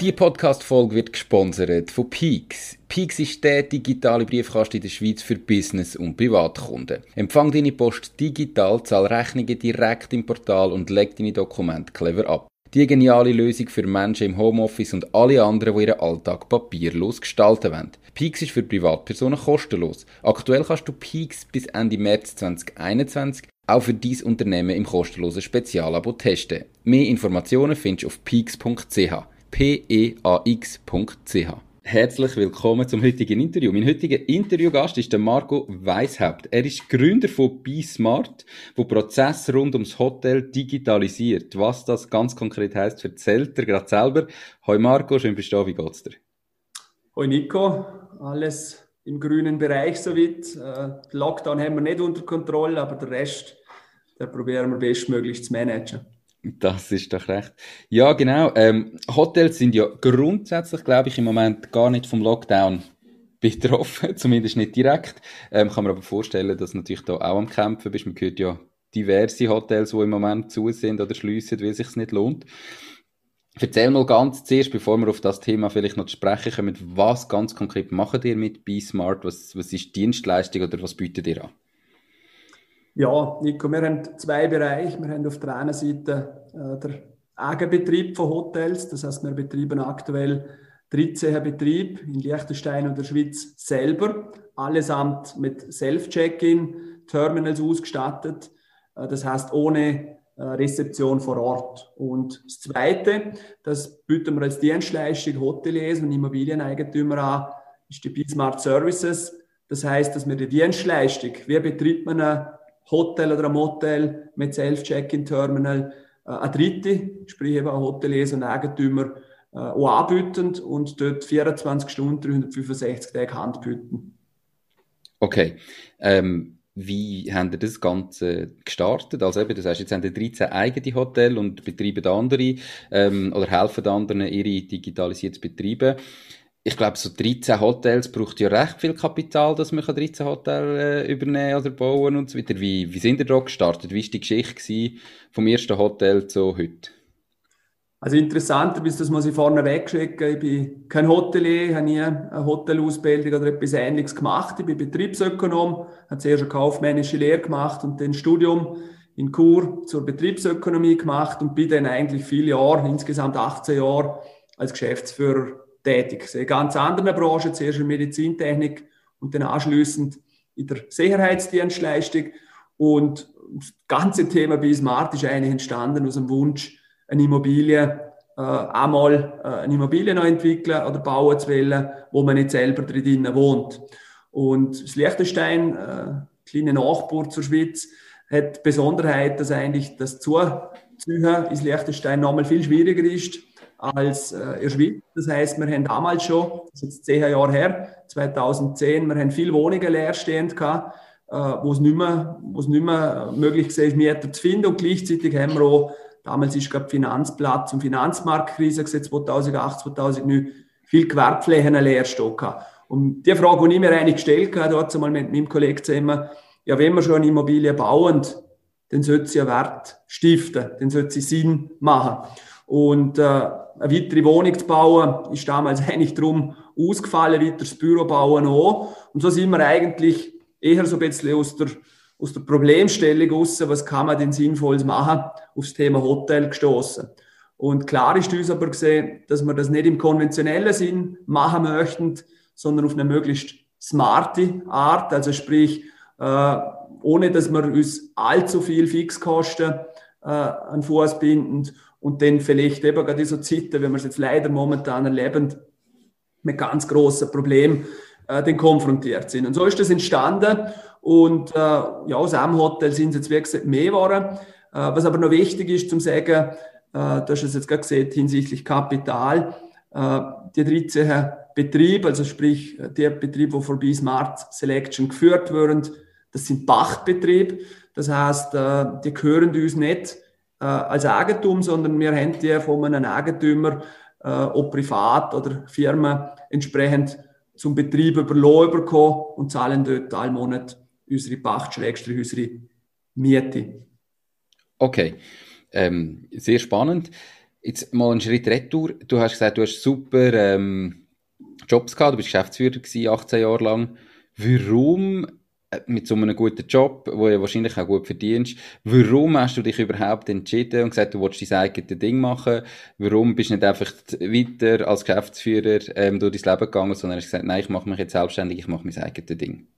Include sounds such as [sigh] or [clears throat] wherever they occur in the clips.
Die Podcast-Folge wird gesponsert von Peaks. Peaks ist der digitale Briefkasten in der Schweiz für Business- und Privatkunden. Empfang deine Post digital, zahl Rechnungen direkt im Portal und leg deine Dokumente clever ab. Die geniale Lösung für Menschen im Homeoffice und alle anderen, die ihren Alltag papierlos gestalten wollen. Peaks ist für Privatpersonen kostenlos. Aktuell kannst du Peaks bis Ende März 2021 auch für dein Unternehmen im kostenlosen Spezialabo testen. Mehr Informationen findest du auf peaks.ch. P-E-A-X.ch. Herzlich willkommen zum heutigen Interview. Mein heutiger Interviewgast ist der Marco Weishaupt. Er ist Gründer von BeSmart, wo Prozesse rund ums Hotel digitalisiert. Was das ganz konkret heißt, erzählt er gerade selber. Hoi Marco, schön bist du da. Wie geht's dir? Hoi Nico, alles im grünen Bereich soweit. Äh, Lockdown haben wir nicht unter Kontrolle, aber der Rest, der probieren wir bestmöglich zu managen. Das ist doch recht. Ja, genau. Ähm, Hotels sind ja grundsätzlich, glaube ich, im Moment gar nicht vom Lockdown [laughs] betroffen, zumindest nicht direkt. Ähm, kann man aber vorstellen, dass du natürlich da auch am Kämpfen bist. Man hört ja diverse Hotels, die im Moment zu sind oder schliessen, weil es nicht lohnt. Erzähl mal ganz zuerst, bevor wir auf das Thema vielleicht noch sprechen kommen, was ganz konkret macht ihr mit BeSmart? Was, was ist Dienstleistung oder was bietet ihr an? Ja, Nico, wir haben zwei Bereiche. Wir haben auf der einen Seite äh, der Eigenbetrieb von Hotels. Das heißt, wir betreiben aktuell 13 Betriebe in Liechtenstein und der Schweiz selber. Allesamt mit Self-Check-In, Terminals ausgestattet. Äh, das heißt, ohne äh, Rezeption vor Ort. Und das Zweite, das bieten wir als Dienstleistung Hoteliers und Immobilieneigentümer an, ist die B-Smart Services. Das heißt, dass wir die Dienstleistung, wie betreibt man eine Hotel oder ein Motel mit Self-Check-In-Terminal äh, eine dritte, sprich eben ein Hoteliers und Eigentümer, äh, auch anbieten und dort 24 Stunden, 365 Tage Hand bieten. Okay. Ähm, wie haben ihr das Ganze gestartet? Also eben, das heißt, jetzt haben ihr 13 eigene Hotels und betreiben andere ähm, oder helfen anderen, ihre digitalisiertes Betreiben ich glaube, so 13 Hotels braucht ja recht viel Kapital, dass man 13 Hotels äh, übernehmen oder bauen und so weiter. Wie, wie sind ihr da gestartet? Wie war die Geschichte vom ersten Hotel zu heute? Also interessanter ist, das muss ich vorne wegschicken. Ich bin kein Hotelier, habe nie eine Hotelausbildung oder etwas Ähnliches gemacht. Ich bin Betriebsökonom, habe zuerst eine kaufmännische Lehre gemacht und dann Studium in Chur zur Betriebsökonomie gemacht und bin dann eigentlich viele Jahre, insgesamt 18 Jahre, als Geschäftsführer tätig. In ganz anderen Branchen, zuerst in Medizintechnik und dann anschließend in der Sicherheitsdienstleistung. Und das ganze Thema bei Smart ist eigentlich entstanden aus dem Wunsch, eine Immobilie äh, einmal äh, eine Immobilie noch entwickeln oder bauen zu wollen, wo man nicht selber drin wohnt. Und das Liechtenstein, äh, kleine Nachbar zur Schweiz, hat die Besonderheit, dass eigentlich das Zuziehen ins Liechtenstein nochmal viel schwieriger ist als äh, in Schweiz. Das heißt, wir haben damals schon, das ist jetzt zehn Jahre her, 2010, wir haben viele Wohnungen leerstehend gehabt, äh, wo es nicht mehr, wo es nicht mehr möglich war, Mieter zu finden. Und gleichzeitig haben wir auch, damals ist gerade Finanzplatz und Finanzmarktkrise 2008, 2009, viel Gewerbflächen leerstehen gehabt. Und die Frage, die ich mir eigentlich gestellt habe, dort einmal mit meinem Kollegen zusammen, ja, wenn wir schon eine Immobilie bauen, dann sollte sie ja Wert stiften, dann sollte sie Sinn machen. Und äh, eine weitere Wohnung zu bauen, ist damals [laughs] eigentlich darum ausgefallen, weiter das Büro bauen auch. Und so sind wir eigentlich eher so ein bisschen aus der, aus der Problemstellung raus, was kann man denn Sinnvolles machen, aufs Thema Hotel gestoßen. Und klar ist uns aber gesehen, dass wir das nicht im konventionellen Sinn machen möchten, sondern auf eine möglichst smarte Art, also sprich, äh, ohne dass wir uns allzu viel Fixkosten äh, an Fuß binden und dann vielleicht eben gerade in so Zeiten, wenn wir es jetzt leider momentan erleben, mit ganz großen Problemen äh, den konfrontiert sind. Und so ist das entstanden und äh, ja, aus einem Hotel sind es jetzt gesagt mehr geworden. was aber noch wichtig ist zum sagen, du hast es jetzt gerade gesehen hinsichtlich Kapital, die 13 Betriebe, also sprich der Betrieb, wo vorbei Smart Selection geführt werden, das sind Pachtbetriebe. Das heißt, die gehören uns nicht als Eigentum, sondern wir haben die von einem Eigentümer, ob privat oder Firma, entsprechend zum Betrieb überlassen bekommen und zahlen dort alle Monat unsere Pacht, unsere Miete. Okay, ähm, sehr spannend. Jetzt mal einen Schritt retour. Du hast gesagt, du hast super ähm, Jobs gehabt, du bist Geschäftsführer gewesen, 18 Jahre lang. Warum äh, mit so einem guten Job, wo du wahrscheinlich auch gut verdienst, warum hast du dich überhaupt entschieden und gesagt, du willst dein eigenes Ding machen? Warum bist du nicht einfach weiter als Geschäftsführer ähm, durch dein Leben gegangen, sondern hast gesagt, nein, ich mache mich jetzt selbstständig, ich mache mein eigenes Ding?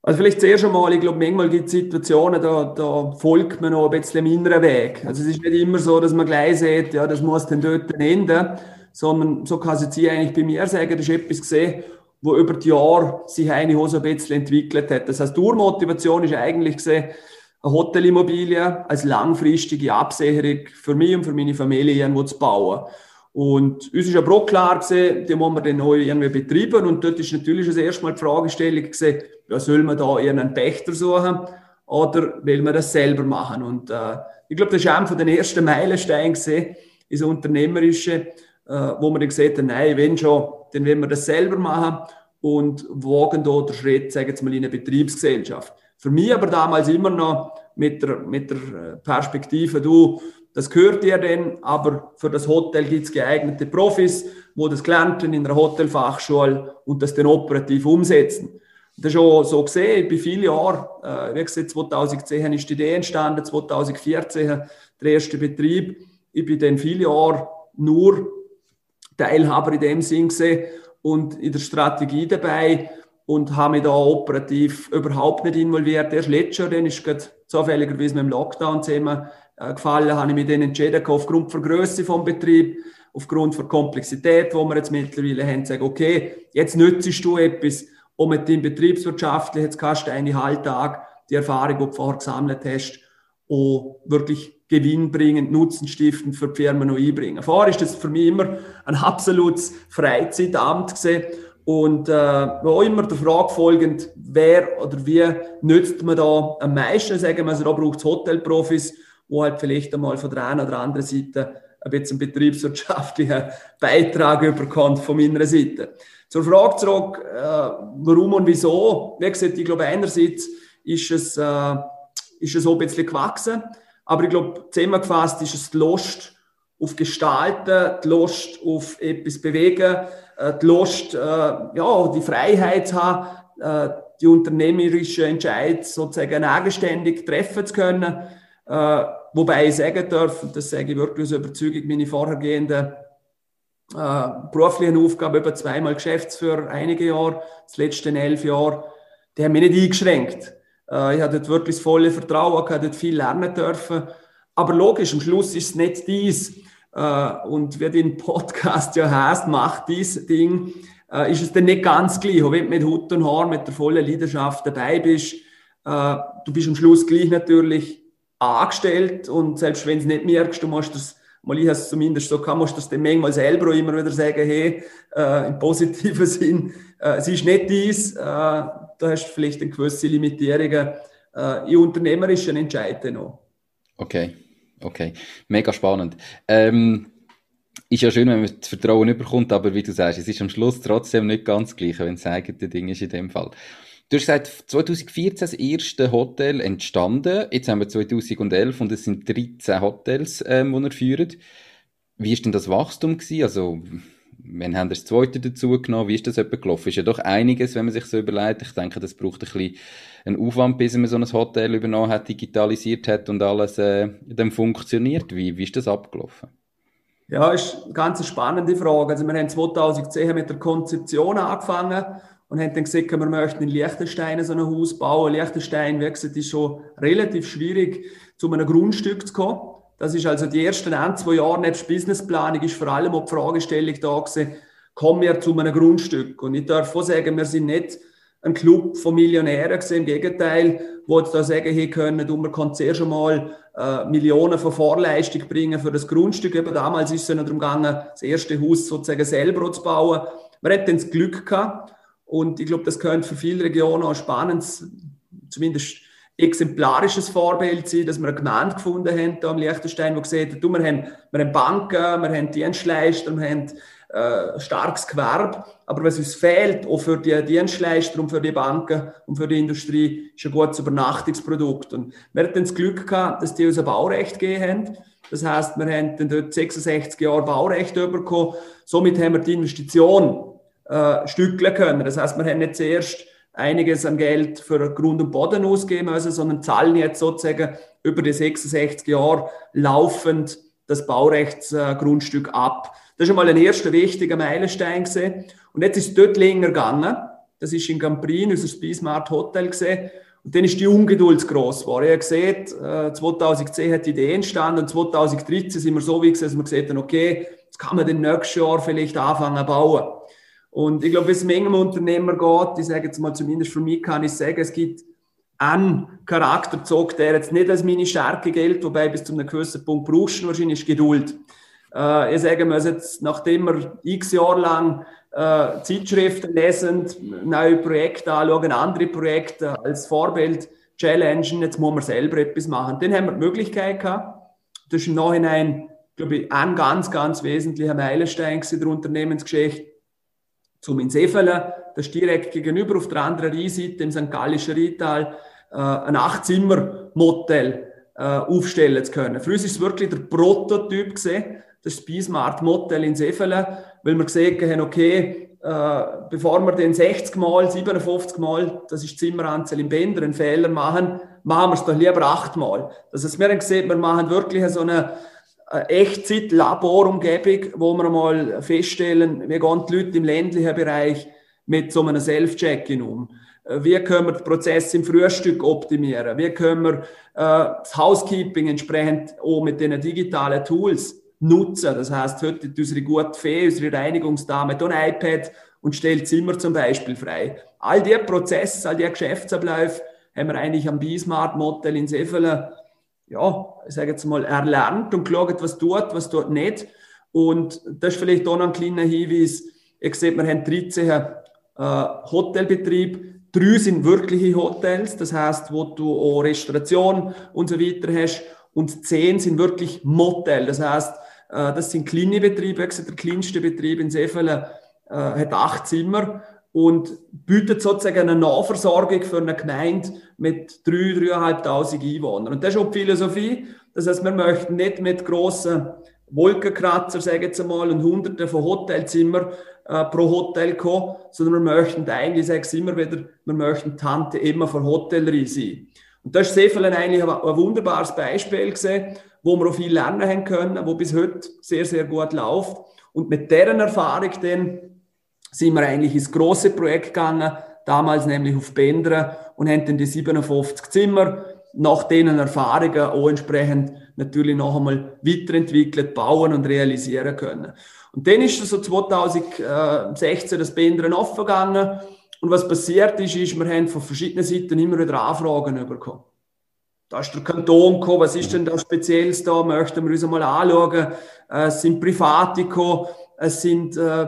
Also vielleicht zuerst einmal, ich glaube, manchmal gibt es Situationen, da, da folgt man noch ein bisschen inneren Weg. Also es ist nicht immer so, dass man gleich sieht, ja, das muss dann dort enden, sondern so kann es jetzt eigentlich bei mir sagen, das ist etwas gesehen, wo über die Jahre sich eine Hose ein bisschen entwickelt hat. Das heißt, die Urmotivation ist eigentlich gesehen, eine Hotelimmobilie als langfristige Absicherung für mich und für meine Familie irgendwo zu bauen. Und uns ist aber auch klar gesehen, die wollen wir dann neu irgendwie betreiben. Und dort ist natürlich das erste Mal die Fragestellung gesehen, ja, soll man da irgendeinen Pächter suchen oder will man das selber machen? Und äh, ich glaube, das ist einer von den ersten Meilensteinen gesehen, ist Unternehmerische, äh, wo man dann gesagt hat, nein, wenn schon, dann wollen wir das selber machen und wagen da den Schritt, sagen wir mal, in eine Betriebsgesellschaft. Für mich aber damals immer noch mit der, mit der äh, Perspektive, du, das gehört dir denn, aber für das Hotel gibt es geeignete Profis, wo das gelernt in einer Hotelfachschule und das dann operativ umsetzen. Das ist auch so gesehen, bei vielen Jahren, äh, wie gesagt, 2010 ist die Idee entstanden, 2014 der erste Betrieb. Ich bin dann viele Jahre nur Teilhaber in dem Sinn gesehen und in der Strategie dabei und habe mich da operativ überhaupt nicht involviert. Erst letztes Jahr, dann ist gerade zufälligerweise mit dem Lockdown-Thema äh, gefallen, habe ich mich dann entschieden, aufgrund der Größe vom Betrieb, aufgrund der Komplexität, wo wir jetzt mittlerweile haben, sagen, okay, jetzt nützt du etwas, um mit dem betriebswirtschaftlich, jetzt kannst du einen Halbtag die Erfahrung, die du vorher gesammelt hast, auch wirklich gewinnbringend, nutzenstiftend für die Firmen noch einbringen. Vorher ist das für mich immer ein absolutes Freizeitamt gesehen und äh, auch immer der Frage folgend, wer oder wie nützt man da am meisten, sagen wir, also da braucht es Hotelprofis, wo halt vielleicht einmal von der einen oder anderen Seite ein bisschen betriebswirtschaftlichen [laughs] Beitrag überkommt von meiner Seite. Zur Frage zurück, äh, warum und wieso? Wie gesagt, ich glaube, einerseits ist es, äh, ist es auch ein bisschen gewachsen. Aber ich glaube, zusammengefasst ist es die Lust auf Gestalten, die Lust auf etwas bewegen, äh, die Lust, äh, ja, die Freiheit zu haben, äh, die unternehmerische Entscheid sozusagen eigenständig treffen zu können. Wobei ich sagen darf, und das sage ich wirklich aus Überzeugung, meine vorhergehenden beruflichen Aufgaben, über zweimal Geschäftsführer, einige Jahre, das letzte elf Jahre, die haben mich nicht eingeschränkt. Äh, ich habe dort wirklich das volle Vertrauen, ich habe dort viel lernen dürfen. Aber logisch, am Schluss ist es nicht dies. Äh, und wie den Podcast ja heißt, macht dies Ding, äh, ist es dann nicht ganz gleich. Auch wenn du mit Hut und Haar, mit der vollen Leidenschaft dabei bist, du bist am Schluss gleich natürlich angestellt und selbst wenn du es nicht merkst, du musst das mal ich es zumindest so kann, musst du das dann manchmal selber immer wieder sagen, hey, äh, im positiven [laughs] Sinn, äh, es ist nicht dies, äh, da hast du vielleicht eine gewisse Limitierungen äh, in unternehmerischen Entscheidungen noch. Okay, okay. Mega spannend. Ähm, ist ja schön, wenn man das Vertrauen überkommt, aber wie du sagst, es ist am Schluss trotzdem nicht ganz gleich, wenn es eigene Ding ist in dem Fall. Du hast gesagt, 2014 das erste Hotel entstanden. Jetzt haben wir 2011 und es sind 13 Hotels, ähm, die ihr führt. Wie ist denn das Wachstum gewesen? Also, Wann haben das zweite dazu genommen? Wie ist das etwa gelaufen? Ist ja doch einiges, wenn man sich so überlegt. Ich denke, das braucht ein bisschen einen Aufwand, bis man so ein Hotel übernommen hat, digitalisiert hat und alles äh, dann funktioniert. Wie, wie ist das abgelaufen? Ja, ist eine ganz spannende Frage. Also wir haben 2010 mit der Konzeption angefangen und haben dann gesagt, wir möchten in Liechtenstein so ein Haus bauen. Liechtenstein, wie gesagt, ist schon relativ schwierig, zu einem Grundstück zu kommen. Das ist also die ersten ein, zwei Jahre nebst Businessplanung ist vor allem auch die Fragestellung da gewesen, kommen wir zu einem Grundstück? Und ich darf auch sagen, wir sind nicht ein Club von Millionären gewesen, im Gegenteil, wo da sagen, hey, können, du, man kann zuerst einmal äh, Millionen von Vorleistung bringen für das Grundstück. Eben damals ist es noch darum gegangen, das erste Haus sozusagen selber zu bauen. Man hat dann das Glück gehabt und ich glaube, das könnte für viele Regionen auch spannend, zumindest exemplarisches Vorbild sein, dass wir eine Gemeinde gefunden haben hier am Liechtenstein, wo gesagt hat, wir, haben, wir haben Banken, wir haben Dienstleister, wir haben äh, starkes Gewerbe. Aber was uns fehlt, auch für die Dienstleister und für die Banken und für die Industrie, ist ein gutes Übernachtungsprodukt. Und wir hatten das Glück gehabt, dass die uns ein Baurecht gegeben haben. Das heißt, wir haben dann dort 66 Jahre Baurecht bekommen. Somit haben wir die Investition äh, stückeln können. Das heißt, wir haben nicht zuerst einiges an Geld für Grund und Boden ausgeben müssen, sondern zahlen jetzt sozusagen über die 66 Jahre laufend das Baurechtsgrundstück ab. Das ist einmal ein erster wichtiger Meilenstein gesehen. Und jetzt ist es dort länger gegangen. Das ist in Camprin, unser Speesmart Hotel gesehen. Und dann ist die Ungeduld gross geworden. Ihr seht, 2010 hat die Idee entstanden und 2013 sind wir so wie gesehen, dass wir gesagt haben, okay, jetzt kann man den nächsten Jahr vielleicht anfangen zu bauen. Und ich glaube, wie es Menge Unternehmer geht, ich sage jetzt mal zumindest für mich kann ich sagen, es gibt einen Charakterzug, der jetzt nicht als meine Stärke gilt, wobei bis zu einem gewissen Punkt brauchst du wahrscheinlich Geduld. Äh, ich sage mal, jetzt, nachdem wir x Jahre lang äh, Zeitschriften lesen, neue Projekte anschauen, andere Projekte als Vorbild challengen, jetzt muss man selber etwas machen. Dann haben wir die Möglichkeit gehabt. Das ist im Nachhinein, glaube ich, ein ganz, ganz wesentlicher Meilenstein der Unternehmensgeschichte. Zum in Seefelen, das ist direkt gegenüber auf der anderen Rheinseite im St. Gallischen Rheintal, äh, ein Achtzimmer-Motel äh, aufstellen zu können. Für uns ist es wirklich der Prototyp gesehen, das Bismarck Motel in Sefelen, weil wir gesehen haben, okay, äh, bevor wir den 60 Mal, 57 Mal, das ist Zimmeranzahl im Bänder, einen Fehler machen, machen wir es doch lieber achtmal. Das heißt, wir haben gesehen, wir machen wirklich so eine Echtzeit-Laborumgebung, wo wir mal feststellen, wie gehen die Leute im ländlichen Bereich mit so einem Self-Check-In um. Äh, wie können wir den Prozess im Frühstück optimieren? Wie können wir äh, das Housekeeping entsprechend auch mit den digitalen Tools nutzen. Das heißt, heute hat unsere gute Fee, unsere Reinigungsdame ein iPad und stellt Zimmer zum Beispiel frei. All die Prozesse, all die Geschäftsabläufe haben wir eigentlich am B-Smart-Modell in Sefelen, ja, ich sage jetzt mal, erlernt und geschaut, was tut, was tut nicht. Und das ist vielleicht auch noch ein kleiner Hinweis. Ihr seht, wir haben 13 äh, Hotelbetrieb. Drei sind wirkliche Hotels, das heißt, wo du auch Restauration und so weiter hast. Und zehn sind wirklich Motel, das heißt, äh, das sind kleine Betriebe. Der kleinste Betrieb in Seefeld äh, hat acht Zimmer und bietet sozusagen eine Nahversorgung für eine Gemeinde mit 3.000, 3.500 Einwohnern. Und das ist auch die Philosophie. Das heißt, wir möchten nicht mit grossen Wolkenkratzer, sagen jetzt einmal, und Hunderten von Hotelzimmern äh, pro Hotel kommen, sondern wir möchten eigentlich, ich sage es immer wieder, wir möchten Tante immer für Hotellerie sein. Und das ist Seefeld eigentlich ein, ein wunderbares Beispiel gesehen, wo wir auch viel lernen haben können, wo bis heute sehr, sehr gut läuft. Und mit deren Erfahrung dann sind wir eigentlich ins große Projekt gegangen, damals nämlich auf Bendern und haben dann die 57 Zimmer nach denen Erfahrungen auch entsprechend natürlich noch einmal weiterentwickelt, bauen und realisieren können. Und dann ist so 2016 das Bendern offen gegangen und was passiert ist, ist, wir haben von verschiedenen Seiten immer wieder Anfragen bekommen. Da ist der Kanton gekommen, was ist denn da Spezielles da, möchten wir uns einmal anschauen. Es sind Private gekommen, es sind äh,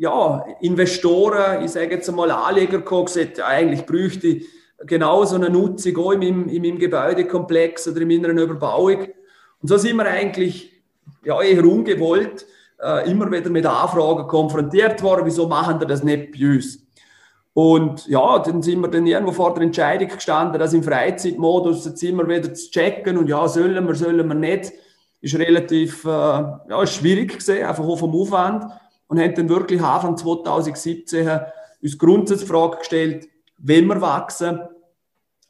ja, Investoren, ich sage jetzt einmal Anleger gesagt, eigentlich bräuchte ich genau so eine Nutzung auch in meinem, in meinem Gebäudekomplex oder in meiner Überbauung. Und so sind wir eigentlich ja, eher ungewollt äh, immer wieder mit Anfragen konfrontiert worden, wieso machen die das nicht bei uns? Und ja, dann sind wir dann irgendwo vor der Entscheidung gestanden, das im Freizeitmodus jetzt immer wieder zu checken und ja, sollen wir, sollen wir nicht, ist relativ äh, ja, schwierig gesehen, einfach auch vom Aufwand. Und haben dann wirklich Anfang 2017 uns Grundsatzfrage gestellt, wenn wir wachsen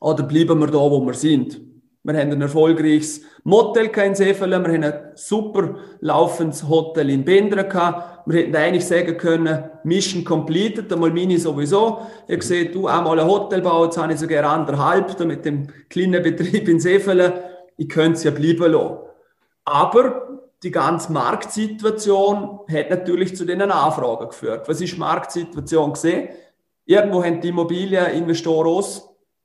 oder bleiben wir da, wo wir sind. Wir haben ein erfolgreiches Motel in Seefeld, wir haben ein super laufendes Hotel in Bendra gehabt. Wir hätten eigentlich sagen können, Mission completed, einmal Mini sowieso. Ich sehe, du einmal ein Hotel bauen, jetzt habe ich sogar anderthalb, da mit dem kleinen Betrieb in Seefeld. Ich könnte es ja bleiben lassen. Aber die ganze Marktsituation hat natürlich zu den Anfragen geführt. Was ist die Marktsituation gesehen? Irgendwo haben die Immobilieninvestoren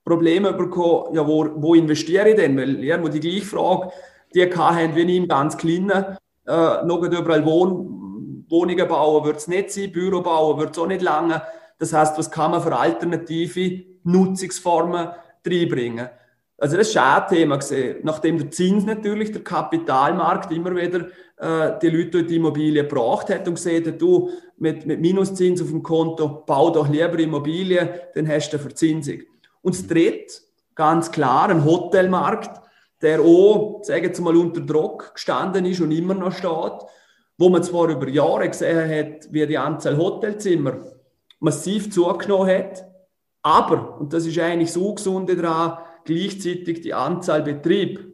Probleme bekommen, ja, wo, wo investiere ich denn? Weil irgendwo die gleiche Frage, die haben wie ich im ganz Kleinen, äh, noch überall Wohn Wohnungen bauen wird es nicht sein, Büro bauen wird es auch nicht lange. Das heißt, was kann man für alternative Nutzungsformen reinbringen? Also das ist auch ein Thema gesehen. Nachdem der Zins natürlich, der Kapitalmarkt immer wieder äh, die Leute durch die Immobilie gebracht hat und gesehen hat, du mit, mit Minuszins auf dem Konto, bau doch lieber Immobilien, dann hast du eine Verzinsung. Und das dritte, ganz klar, ein Hotelmarkt, der auch, sagen wir mal, unter Druck gestanden ist und immer noch steht, wo man zwar über Jahre gesehen hat, wie die Anzahl Hotelzimmer massiv zugenommen hat, aber, und das ist eigentlich so Ungesunde daran, gleichzeitig die Anzahl Betrieb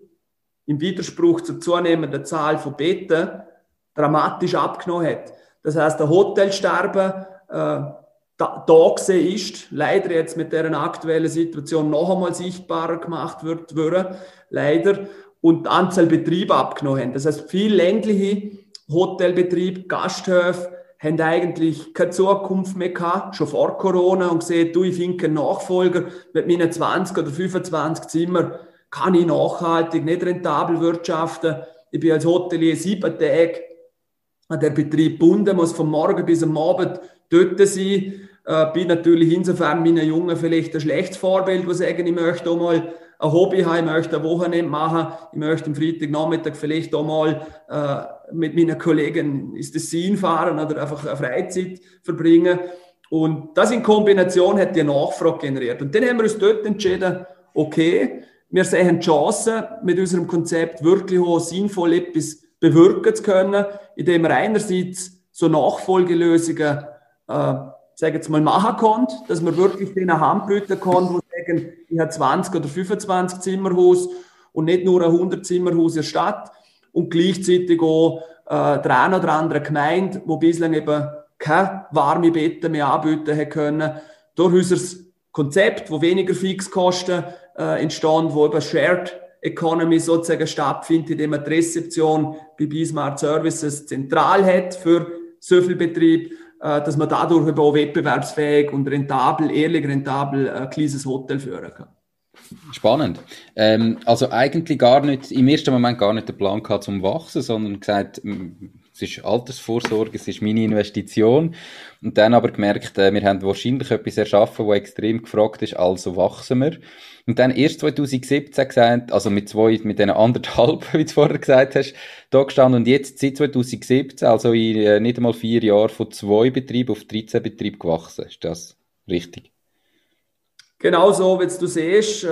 im Widerspruch zur zunehmenden Zahl von Betten dramatisch abgenommen hat. Das heißt, der Hotelsterben äh, da, da gesehen ist, leider jetzt mit der aktuellen Situation noch einmal sichtbarer gemacht wird, würde, leider, und die Anzahl Betriebe abgenommen haben. Das heißt, viele ländliche Hotelbetriebe, Gasthöfe, haben eigentlich keine Zukunft mehr gehabt, schon vor Corona, und gesehen, du, ich finde keinen Nachfolger mit meinen 20 oder 25 Zimmer, kann ich nachhaltig, nicht rentabel wirtschaften. Ich bin als Hotelier sieben Tage an der Betrieb gebunden, muss von morgen bis am Abend dort sein. Äh, bin natürlich insofern meinen Jungen vielleicht ein schlechtes Vorbild, wo sagen, ich möchte auch mal ein Hobby haben, ich möchte ein Wochenende machen, ich möchte am Freitagnachmittag vielleicht auch mal äh, mit meinen Kollegen ins Tessin fahren oder einfach eine Freizeit verbringen. Und das in Kombination hat die Nachfrage generiert. Und dann haben wir uns dort entschieden, okay, wir sehen Chancen, mit unserem Konzept wirklich auch sinnvoll etwas bewirken zu können, indem wir einerseits so Nachfolgelösungen, äh, sagen jetzt mal, machen können, dass man wirklich denen Hand bieten kann, die sagen, ich habe 20 oder 25 Zimmerhaus und nicht nur ein 100 Zimmerhaus in der Stadt und gleichzeitig auch äh, der eine oder andere Gemeinde, wo bislang eben keine warme Betten mehr anbieten hat können, durch unser Konzept, wo weniger Fixkosten äh, entstehen, wo eben Shared Economy sozusagen stattfindet, indem man die Rezeption bei Bismarck Services zentral hat für so viel Betrieb, äh, dass man dadurch eben auch wettbewerbsfähig und rentabel, ehrlich rentabel ein kleines Hotel führen kann. Spannend. Ähm, also eigentlich gar nicht, im ersten Moment gar nicht der Plan gehabt zum Wachsen, sondern gesagt, es ist Altersvorsorge, es ist meine Investition. Und dann aber gemerkt, äh, wir haben wahrscheinlich etwas erschaffen, wo extrem gefragt ist, also wachsen wir. Und dann erst 2017 gesagt, also mit zwei, mit den anderthalb, [laughs] wie du vorher gesagt hast, da gestanden und jetzt seit 2017, also in äh, nicht einmal vier Jahren von zwei Betrieben auf 13 Betriebe gewachsen. Ist das richtig? Genau so, wie du siehst. Äh,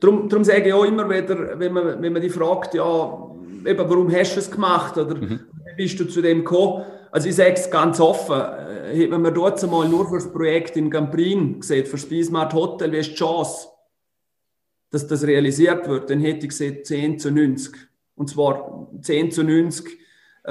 darum, darum sage ich auch immer wieder, wenn man, wenn man die fragt, ja, eben, warum hast du es gemacht oder mhm. wie bist du zu dem gekommen? Also ich sage es ganz offen, äh, hätten wir dort einmal nur für das Projekt in Gamprin gesehen, für das Bismarck Hotel, wie ist die Chance, dass das realisiert wird, dann hätte ich gesehen 10 zu 90. Und zwar 10 zu 90, äh,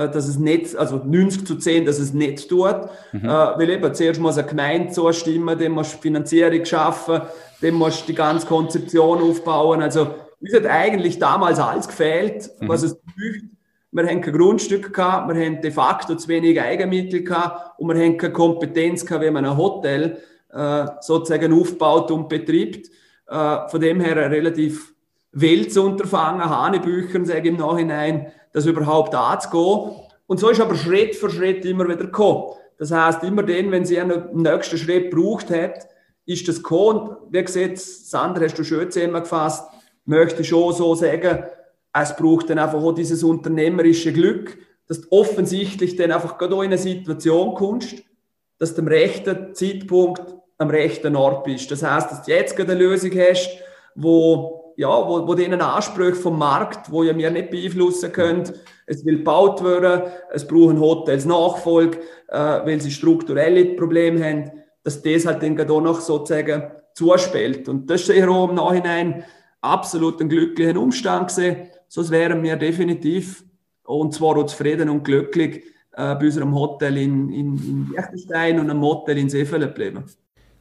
dass es nicht, also 90 zu 10, dass es nicht tut. Mhm. Äh, weil eben zuerst muss eine Gemeinde zustimmen, dann musst du Finanzierung schaffen, dann musst du die ganze Konzeption aufbauen. Also uns hat eigentlich damals alles gefehlt, mhm. was es braucht. Wir haben kein Grundstück gehabt, wir haben de facto zu wenig Eigenmittel gehabt und wir haben keine Kompetenz gehabt, wie man ein Hotel äh, sozusagen aufbaut und betreibt. Äh, von dem her ein relativ wildes Unterfangen, Hanebüchern, sage ich im Nachhinein, das überhaupt anzugehen. Und so ist aber Schritt für Schritt immer wieder gekommen. Das heißt, immer dann, wenn sie einen nächsten Schritt gebraucht hat, ist das gekommen. Und wie gesagt, Sandra, hast du schön zusammengefasst, möchte ich schon so sagen, es braucht dann einfach auch dieses unternehmerische Glück, dass du offensichtlich dann einfach gerade auch in eine Situation kommst, dass du am rechten Zeitpunkt am rechten Ort bist. Das heißt, dass du jetzt gerade eine Lösung hast, wo, ja, wo, wo denen Ansprüche vom Markt, wo ja wir nicht beeinflussen können, es will gebaut werden, es brauchen Hotels Nachfolge, äh, weil sie strukturelle Probleme haben, dass das halt gerade auch noch sozusagen zuspielt. Und das ist ja auch im Nachhinein absolut ein glücklicher Umstand gewesen. Sonst wären wir definitiv, und zwar auch zufrieden und glücklich, äh, bei unserem Hotel in, in, in Liechtenstein und einem Hotel in Seefeld geblieben.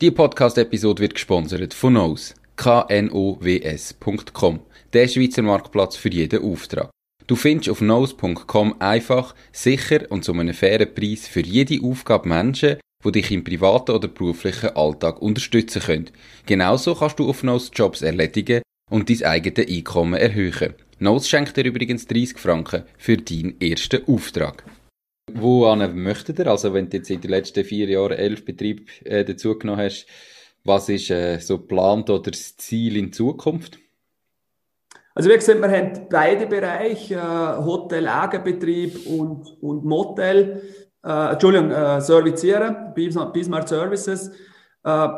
Die Podcast-Episode wird gesponsert von Knows, knows.com, der Schweizer Marktplatz für jeden Auftrag. Du findest auf knows.com einfach, sicher und zu einem fairen Preis für jede Aufgabe Menschen, die dich im privaten oder beruflichen Alltag unterstützen können. Genauso kannst du auf Nose Jobs erledigen und dein eigenes Einkommen erhöhen. Nose schenkt dir übrigens 30 Franken für deinen ersten Auftrag. Wo möchtet ihr? Also, wenn du jetzt in den letzten vier Jahren elf Betriebe äh, dazugenommen hast, was ist äh, so geplant oder das Ziel in Zukunft? Also wie gesagt, wir haben beide Bereiche, äh, Hotel, Lagerbetrieb und, und Motel, äh, Entschuldigung, äh, Servicieren, Bismarck Services. Äh,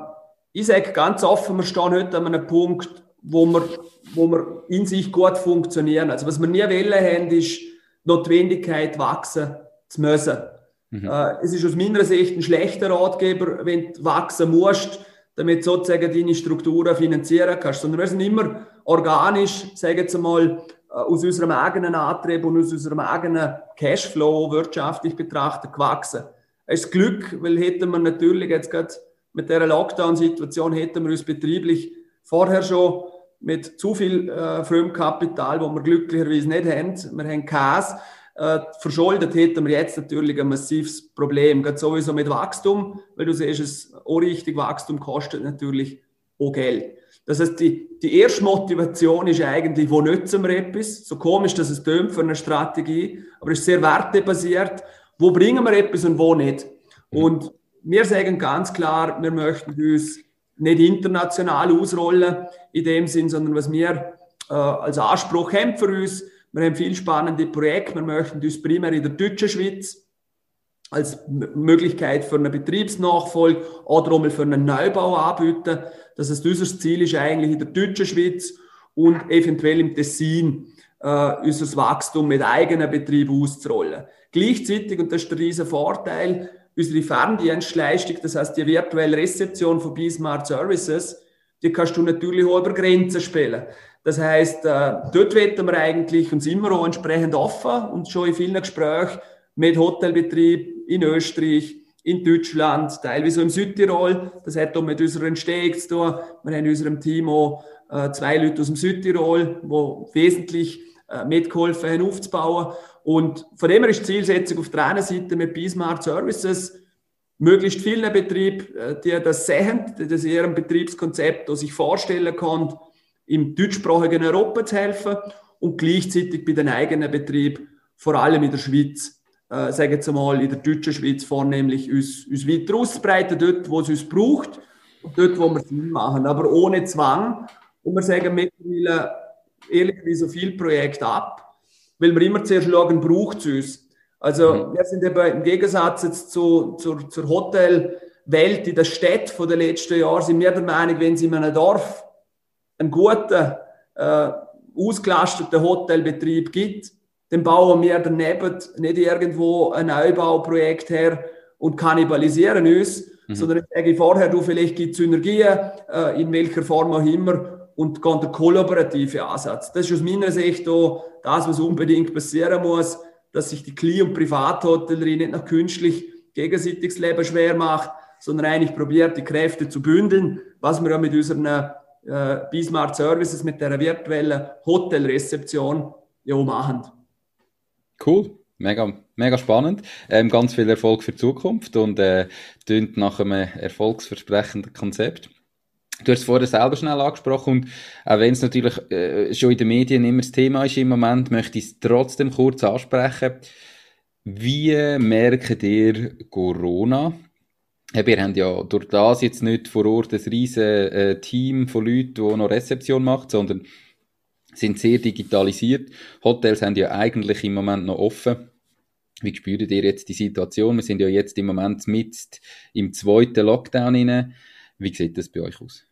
ich sage ganz offen, wir stehen heute an einem Punkt, wo wir, wo wir in sich gut funktionieren. Also was wir nie wollen haben, ist die Notwendigkeit wachsen zu müssen. Mhm. Äh, es ist aus meiner Sicht ein schlechter Ratgeber, wenn du wachsen musst, damit sozusagen deine Strukturen finanzieren kannst, sondern wir sind immer organisch, sagen wir mal, äh, aus unserem eigenen Antrieb und aus unserem eigenen Cashflow wirtschaftlich betrachtet gewachsen. Es ist Glück, weil hätten wir natürlich jetzt gerade mit der Lockdown-Situation hätten wir uns betrieblich vorher schon mit zu viel äh, Fremdkapital, wo wir glücklicherweise nicht haben. Wir haben Käse, äh, verschuldet hätten wir jetzt natürlich ein massives Problem. Gerade sowieso mit Wachstum, weil du siehst, es auch richtig Wachstum kostet natürlich auch Geld. Das heißt, die, die erste Motivation ist eigentlich, wo nützen wir etwas? So komisch, dass es tönt für eine Strategie, aber es ist sehr wertebasiert. Wo bringen wir etwas und wo nicht? Und wir sagen ganz klar, wir möchten uns nicht international ausrollen in dem Sinn, sondern was wir äh, als Anspruch haben für uns, wir haben viele spannende Projekte. Wir möchten uns primär in der deutschen Schweiz als Möglichkeit für eine Betriebsnachfolge oder einmal für einen Neubau anbieten. Das heißt, unser Ziel ist eigentlich in der deutschen Schweiz und eventuell im Tessin äh, unser Wachstum mit eigenen Betrieben auszurollen. Gleichzeitig, und das ist der riesen Vorteil, unsere Ferndienstleistung, das heißt die virtuelle Rezeption von Bismarck Services, die kannst du natürlich auch über Grenzen spielen. Das heißt, äh, dort wetten wir eigentlich uns immer auch entsprechend offen und schon in vielen Gesprächen mit Hotelbetrieb in Österreich, in Deutschland, teilweise im Südtirol. Das hat auch mit unserer Entstehung zu tun. Wir haben in unserem Team auch äh, zwei Leute aus dem Südtirol, die wesentlich äh, mitgeholfen haben aufzubauen. Und von dem her ist die Zielsetzung auf der einen Seite mit Bismarck Services, möglichst vielen Betrieben, die das sehen, die das in ihrem Betriebskonzept sich vorstellen können, im deutschsprachigen Europa zu helfen und gleichzeitig bei den eigenen Betrieb, vor allem in der Schweiz, äh, sagen wir mal in der deutschen Schweiz vornehmlich, uns, uns weiter auszubreiten, dort, wo es uns braucht und dort, wo wir Sinn machen, aber ohne Zwang. Und wir sagen mittlerweile ehrlicherweise so viel Projekt ab, weil wir immer zuerst schauen, braucht es uns. Also mhm. wir sind eben im Gegensatz jetzt zu, zur, zur Hotelwelt in der Stadt von den letzten Jahren, sind wir der Meinung, wenn sie in einem Dorf einen guten, äh, ausgelasteten Hotelbetrieb gibt, dann bauen wir daneben nicht irgendwo ein Neubauprojekt her und kannibalisieren uns, mhm. sondern ich sage vorher, du, vielleicht gibt es Synergien, äh, in welcher Form auch immer, und gehen der kollaborative Ansatz. Das ist aus meiner Sicht auch das, was unbedingt passieren muss, dass sich die Kli- und Privathotellerie nicht noch künstlich gegenseitiges Leben schwer macht, sondern eigentlich probiert, die Kräfte zu bündeln, was wir ja mit unseren äh, Bismarck Services mit der virtuellen Hotelrezeption ja machen. Cool. Mega, mega spannend. Ähm, ganz viel Erfolg für die Zukunft und äh, tönt nach einem erfolgsversprechenden Konzept. Du hast es vorher selber schnell angesprochen und auch wenn es natürlich äh, schon in den Medien immer das Thema ist im Moment, möchte ich es trotzdem kurz ansprechen. Wie merkt ihr Corona wir haben ja durch das jetzt nicht vor Ort ein riesen äh, Team von Leuten, die noch Rezeption macht, sondern sind sehr digitalisiert. Hotels haben ja eigentlich im Moment noch offen. Wie spürt ihr jetzt die Situation? Wir sind ja jetzt im Moment mit im zweiten Lockdown inne. Wie sieht das bei euch aus?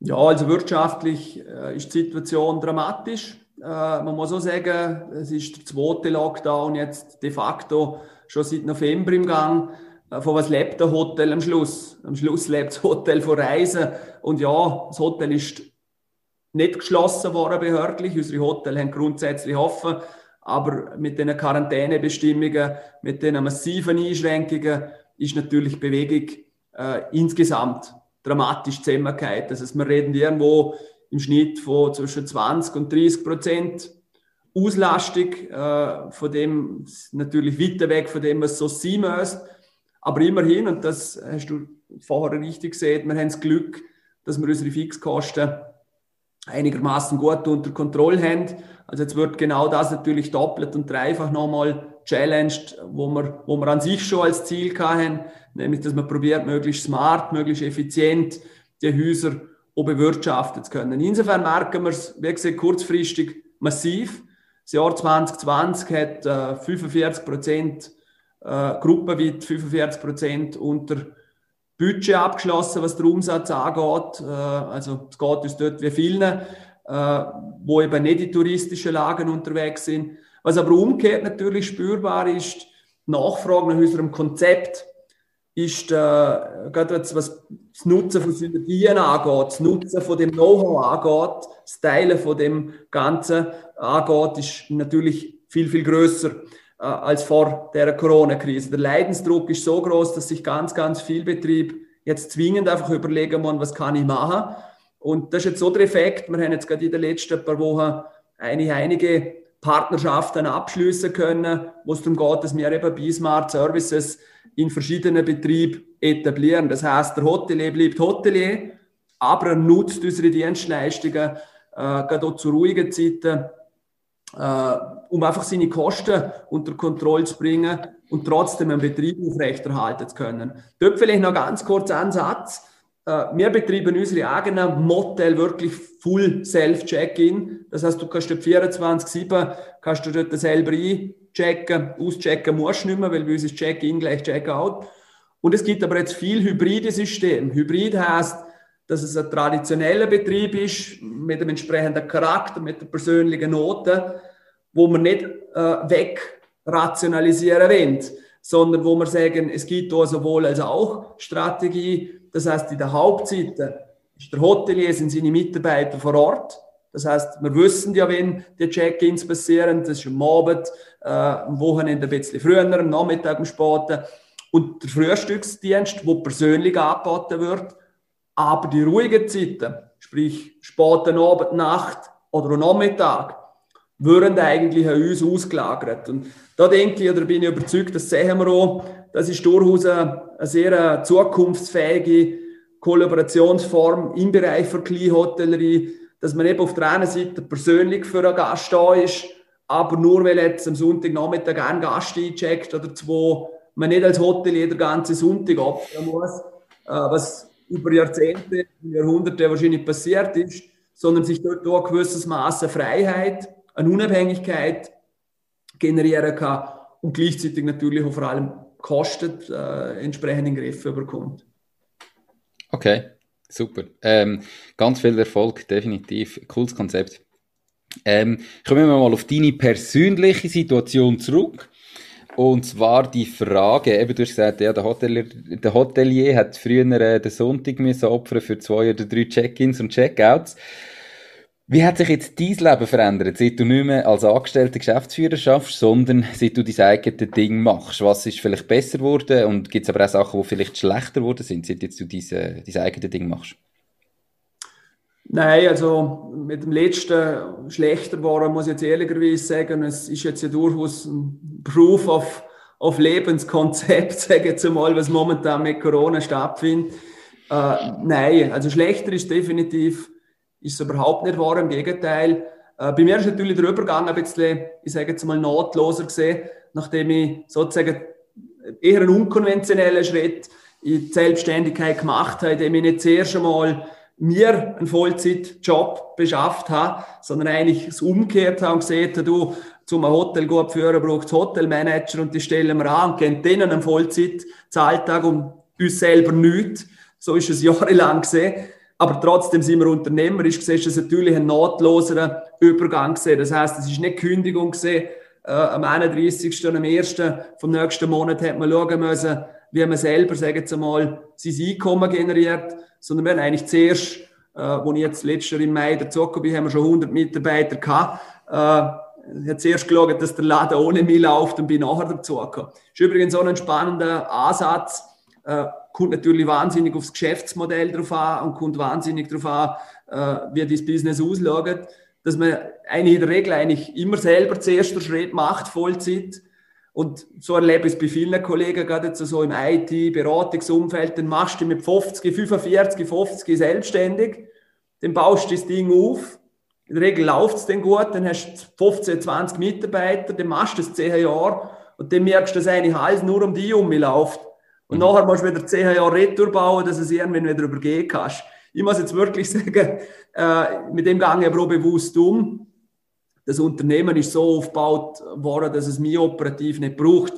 Ja, also wirtschaftlich äh, ist die Situation dramatisch. Äh, man muss auch sagen, es ist der zweite Lockdown jetzt de facto schon seit November im Gang. Äh, von was lebt der Hotel am Schluss? Am Schluss lebt das Hotel von Reisen. Und ja, das Hotel ist nicht geschlossen worden behördlich. Unsere Hotels haben grundsätzlich offen. Aber mit den Quarantänebestimmungen, mit den massiven Einschränkungen ist natürlich Bewegung äh, insgesamt dramatisch zusammengefallen. Das heißt, wir reden irgendwo im Schnitt von zwischen 20 und 30 Prozent Auslastung, äh, von dem natürlich weiter weg von dem, was so sein müsste. Aber immerhin, und das hast du vorher richtig gesehen, wir haben das Glück, dass wir unsere Fixkosten einigermaßen gut unter Kontrolle haben. Also jetzt wird genau das natürlich doppelt und dreifach nochmal challenged, wo wir, wo wir an sich schon als Ziel hatten, nämlich dass man probiert, möglichst smart, möglichst effizient die Häuser auch bewirtschaften zu können. Insofern merken wir es, wie gesagt, kurzfristig massiv. Das Jahr 2020 hat äh, 45 Prozent, äh, gruppenweit 45 Prozent unter Budget abgeschlossen, was der Umsatz angeht. Äh, also es geht uns dort wie vielen, äh, wo eben nicht in touristischen Lagen unterwegs sind. Was aber umgekehrt natürlich spürbar ist, Nachfrage nach unserem Konzept ist, äh, gerade was, was das Nutzen von Synergien angeht, das Nutzen von dem Know-how angeht, das Teilen von dem Ganzen angeht, ist natürlich viel, viel größer äh, als vor der Corona-Krise. Der Leidensdruck ist so groß, dass sich ganz, ganz viel Betrieb jetzt zwingend einfach überlegen muss, was kann ich machen. Und das ist jetzt so der Effekt. Wir haben jetzt gerade in den letzten paar Wochen einige, einige Partnerschaften abschließen können, wo es darum geht, dass wir eben bei Smart Services in verschiedenen Betrieben etablieren. Das heißt, der Hotelier bleibt Hotelier, aber er nutzt unsere Dienstleistungen äh, gerade auch zu ruhigen Zeiten äh, um einfach seine Kosten unter Kontrolle zu bringen und trotzdem einen Betrieb aufrechterhalten zu können. Dort vielleicht noch ganz kurz ein Satz. Äh, wir betreiben unsere eigenen Motel wirklich full Self-Check-In. Das heißt, du kannst dort 24-7 kannst du dort selber einchecken, auschecken musst du nicht mehr, weil bei uns ist Check-In gleich Check-Out. Und es gibt aber jetzt viel hybride Systeme. Hybrid heißt, dass es ein traditioneller Betrieb ist, mit einem entsprechenden Charakter, mit der persönlichen Note, wo man nicht äh, wegrationalisieren wollen, sondern wo wir sagen, es gibt da sowohl als auch Strategie. Das heißt, in der Hauptzeit ist der Hotelier, sind seine Mitarbeiter vor Ort. Das heißt, wir wissen ja, wenn die Check-ins passieren, das ist am Abend, äh, am Wochenende ein bisschen früher, am Nachmittag, am Späten. Und der Frühstücksdienst, wo persönlich angeboten wird, aber die ruhigen Zeiten, sprich späten Abend, Nacht oder Nachmittag, würden eigentlich an uns ausgelagert. Und da denke ich, oder bin ich überzeugt, das sehen wir auch, das ist durchaus eine, sehr zukunftsfähige Kollaborationsform im Bereich der Kleinhotellerie, dass man eben auf der einen Seite persönlich für einen Gast da ist, aber nur weil jetzt am Sonntagnachmittag ein Gast eincheckt oder zwei, man nicht als Hotelier den ganzen Sonntag abfahren muss, äh, was über Jahrzehnte, Jahrhunderte wahrscheinlich passiert ist, sondern sich dort auch ein gewisses Maß Freiheit, an Unabhängigkeit generieren kann und gleichzeitig natürlich auch vor allem Kosten äh, entsprechend Griff bekommt. Okay, super. Ähm, ganz viel Erfolg, definitiv. Cooles Konzept. Ähm, kommen wir mal auf deine persönliche Situation zurück. Und zwar die Frage, eben du hast gesagt, ja, der Hotelier, der Hotelier hat früher äh, den Sonntag müssen opfern für zwei oder drei Check-ins und Check-outs. Wie hat sich jetzt dein Leben verändert, seit du nicht mehr als Angestellter Geschäftsführer schaffst, sondern seit du dein eigenes Ding machst? Was ist vielleicht besser geworden und gibt es aber auch Sachen, die vielleicht schlechter geworden sind, seit jetzt du diese, dein eigenes Ding machst? Nein, also mit dem letzten schlechter geworden, muss ich jetzt ehrlicherweise sagen, es ist jetzt ja durchaus ein Proof of, of Lebenskonzept, [laughs] sage ich jetzt einmal, was momentan mit Corona stattfindet. Äh, nein, also schlechter ist definitiv ist es überhaupt nicht wahr, im Gegenteil. Äh, bei mir ist natürlich der Übergang ein bisschen, ich sage jetzt mal, notloser gesehen, nachdem ich sozusagen eher einen unkonventionellen Schritt in die Selbstständigkeit gemacht habe, indem ich nicht zuerst einmal mir einen Vollzeitjob beschafft habe, sondern eigentlich es umgekehrt habe und gesehen habe, du, zum Hotel gut führen braucht Hotelmanager und die stellen wir an und geben denen einen Vollzeitzahltag um uns selber nichts. So ist es jahrelang gesehen aber trotzdem sind wir unternehmerisch gesehen, ist es natürlich ein nahtloser Übergang gesehen. Das heißt, es ist nicht Kündigung gesehen. Äh, am 31. und am 1. vom nächsten Monat hat man schauen müssen, wie man selber, sagen wir mal, sein Einkommen generiert, sondern wir haben eigentlich zuerst, äh, wo ich jetzt letztes Jahr im Mai dazugekommen bin, haben wir schon 100 Mitarbeiter gehabt. Äh, ich habe zuerst geschaut, dass der Laden ohne mich läuft und bin nachher dazugekommen. Das ist übrigens auch ein spannender Ansatz, äh, kommt natürlich wahnsinnig aufs Geschäftsmodell drauf an und kommt wahnsinnig darauf an, äh, wie das Business ausschaut, dass man eigentlich in der Regel eigentlich immer selber zuerst den Schritt macht, Vollzeit, Und so erlebe ich es bei vielen Kollegen, gerade jetzt so im IT-Beratungsumfeld, dann machst du mit 50, 45, 50 selbstständig, dann baust du das Ding auf, in der Regel läuft es dann gut, dann hast du 15, 20 Mitarbeiter, dann machst du das 10 Jahre und dann merkst du, dass eigentlich alles nur um dich um läuft. Und mhm. nachher musst du wieder 10 Jahre Retour bauen, dass du es irgendwann wieder übergehen kannst. Ich muss jetzt wirklich [laughs] sagen, äh, mit dem ich aber auch bewusst um. Das Unternehmen ist so aufgebaut worden, dass es mich operativ nicht braucht.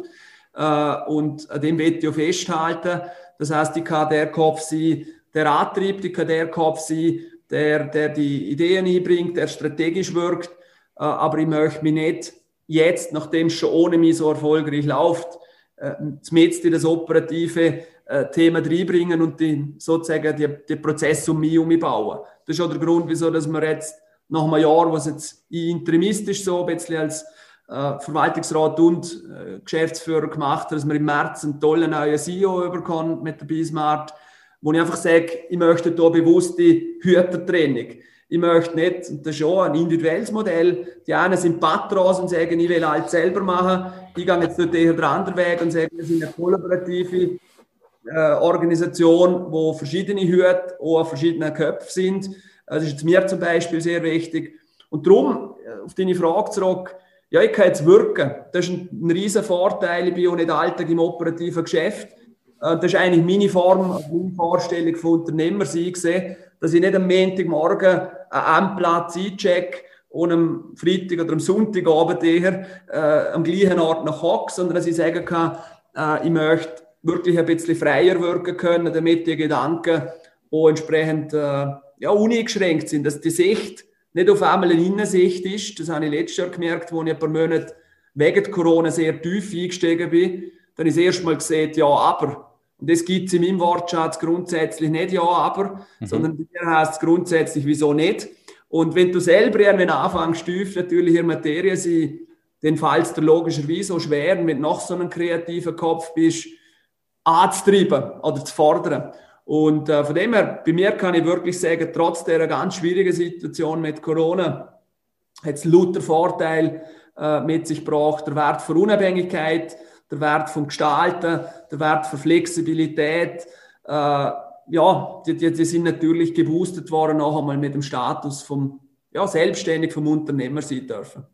Äh, und an dem will ich auch festhalten. Das heißt, ich kann der Kopf sein, der antreibt, ich kann der Kopf sein, der, der die Ideen einbringt, der strategisch wirkt. Äh, aber ich möchte mich nicht jetzt, nachdem es schon ohne mich so erfolgreich läuft, äh, jetzt in das operative äh, Thema reinbringen und die, sozusagen die, die Prozesse um mich herum bauen. Das ist auch der Grund, wieso dass wir jetzt nach einem Jahr, was jetzt interimistisch so ein bisschen als äh, Verwaltungsrat und äh, Geschäftsführer gemacht hat, dass wir im März einen tollen neuen CEO überkommen mit der Bismart, wo ich einfach sage, ich möchte hier bewusst die Hütertraining. Ich möchte nicht, und das ist schon ein individuelles Modell, die einen sind Patrons und sagen, ich will alles selber machen. Ich gehe jetzt dort den anderen Weg und sage, wir sind eine kollaborative äh, Organisation, wo verschiedene Hüte auch an verschiedenen Köpfen sind. Das ist mir zum Beispiel sehr wichtig. Und darum, äh, auf deine Frage zurück, ja, ich kann jetzt wirken. Das ist ein, ein riesen Vorteil. Ich bin auch nicht alltag im operativen Geschäft. Äh, das ist eigentlich meine Form, meine Vorstellung von Unternehmer sein gesehen, dass ich nicht am Montagmorgen einen Endplatz einchecke und am Freitag oder am Sonntagabend eher äh, am gleichen Ort noch hocke, sondern dass ich sagen kann, äh, ich möchte wirklich ein bisschen freier wirken können, damit die Gedanken auch entsprechend äh, ja, uneingeschränkt sind, dass die Sicht nicht auf einmal eine Innensicht ist. Das habe ich letztes Jahr gemerkt, wo ich ein paar Monate wegen Corona sehr tief eingestiegen bin. Dann ist erst mal gesehen, ja, aber. Und das gibt es in meinem Wortschatz grundsätzlich nicht ja, aber, mhm. sondern bei mir heißt es grundsätzlich, wieso nicht. Und wenn du selber irgendwann anfängst, tief natürlich in Materie sein, dann fällt es dir logischerweise auch schwer, wenn du noch so ein kreativer Kopf bist, anzutreiben oder zu fordern. Und äh, von dem her, bei mir kann ich wirklich sagen, trotz der ganz schwierigen Situation mit Corona, hat es lauter Vorteil äh, mit sich gebracht. Der Wert für Unabhängigkeit, der Wert vom Gestalten, der Wert für Flexibilität, äh, ja, die, die, die, sind natürlich geboostet worden, noch einmal mit dem Status vom, ja, selbstständig vom Unternehmer sein dürfen.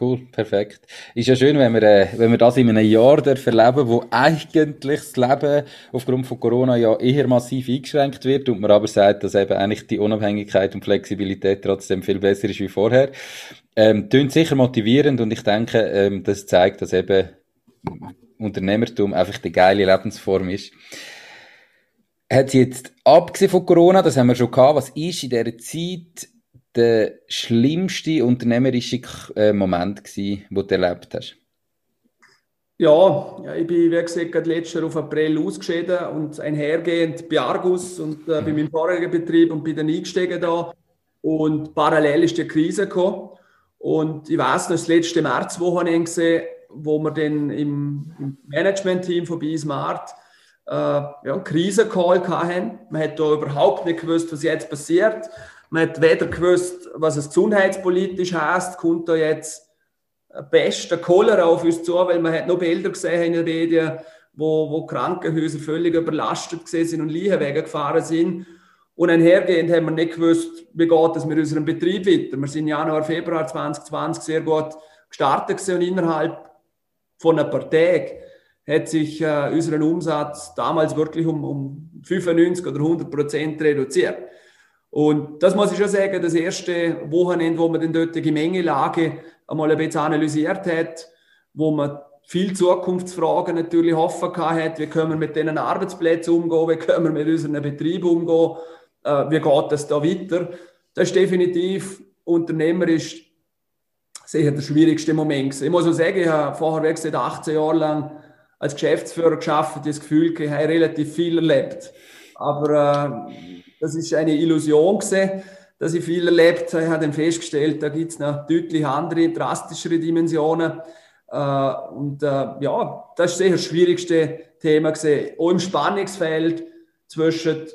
Cool, perfekt. Ist ja schön, wenn wir, äh, wenn wir das in einem Jahr erleben, wo eigentlich das Leben aufgrund von Corona ja eher massiv eingeschränkt wird und man aber sagt, dass eben eigentlich die Unabhängigkeit und Flexibilität trotzdem viel besser ist wie vorher. Ähm, tönt sicher motivierend und ich denke, ähm, das zeigt, dass eben Unternehmertum einfach die geile Lebensform ist. Hat jetzt, abgesehen von Corona, das haben wir schon gehabt, was ist in dieser Zeit der schlimmste unternehmerische äh, Moment gewesen, den du erlebt hast? Ja, ich bin, wie gesagt, gerade letztes Jahr auf April ausgeschieden und einhergehend bei Argus und äh, bei meinem vorigen Betrieb und bin dann eingestiegen da. Und parallel ist die Krise gekommen. Und ich weiß noch, das letzte Märzwochenende gesehen, wo wir dann im, im Management-Team von BeSmart äh, ja, einen Krisencall hatten. Man hat da überhaupt nicht gewusst, was jetzt passiert. Man hat weder gewusst, was es gesundheitspolitisch heißt, kommt da jetzt bester Cholera auf uns zu, weil man hat noch Bilder gesehen in den Medien, wo, wo Krankenhäuser völlig überlastet sind und Leichenwege gefahren sind. Und einhergehend haben wir nicht gewusst, wie geht es mit unserem Betrieb weiter. Wir sind Januar, Februar 2020 sehr gut gestartet und innerhalb von ein paar Tagen hat sich äh, unser Umsatz damals wirklich um, um 95 oder 100 Prozent reduziert. Und das muss ich schon sagen, das erste Wochenende, wo man dort die Gemengelage einmal ein bisschen analysiert hat, wo man viel Zukunftsfragen natürlich offen hat, wie können wir mit diesen Arbeitsplätzen umgehen, wie können wir mit unseren Betrieben umgehen, äh, wie geht das da weiter. Das ist definitiv unternehmerisch sicher der schwierigste Moment. Ich muss auch sagen, ich habe vorher wie 18 Jahre lang als Geschäftsführer geschafft, das Gefühl, ich habe relativ viel erlebt. Aber äh, das ist eine Illusion gewesen, dass ich viel erlebt habe. Ich habe dann festgestellt, da gibt es noch deutlich andere, drastischere Dimensionen. Äh, und äh, ja, das ist sicher das schwierigste Thema gesehen. Auch im Spannungsfeld zwischen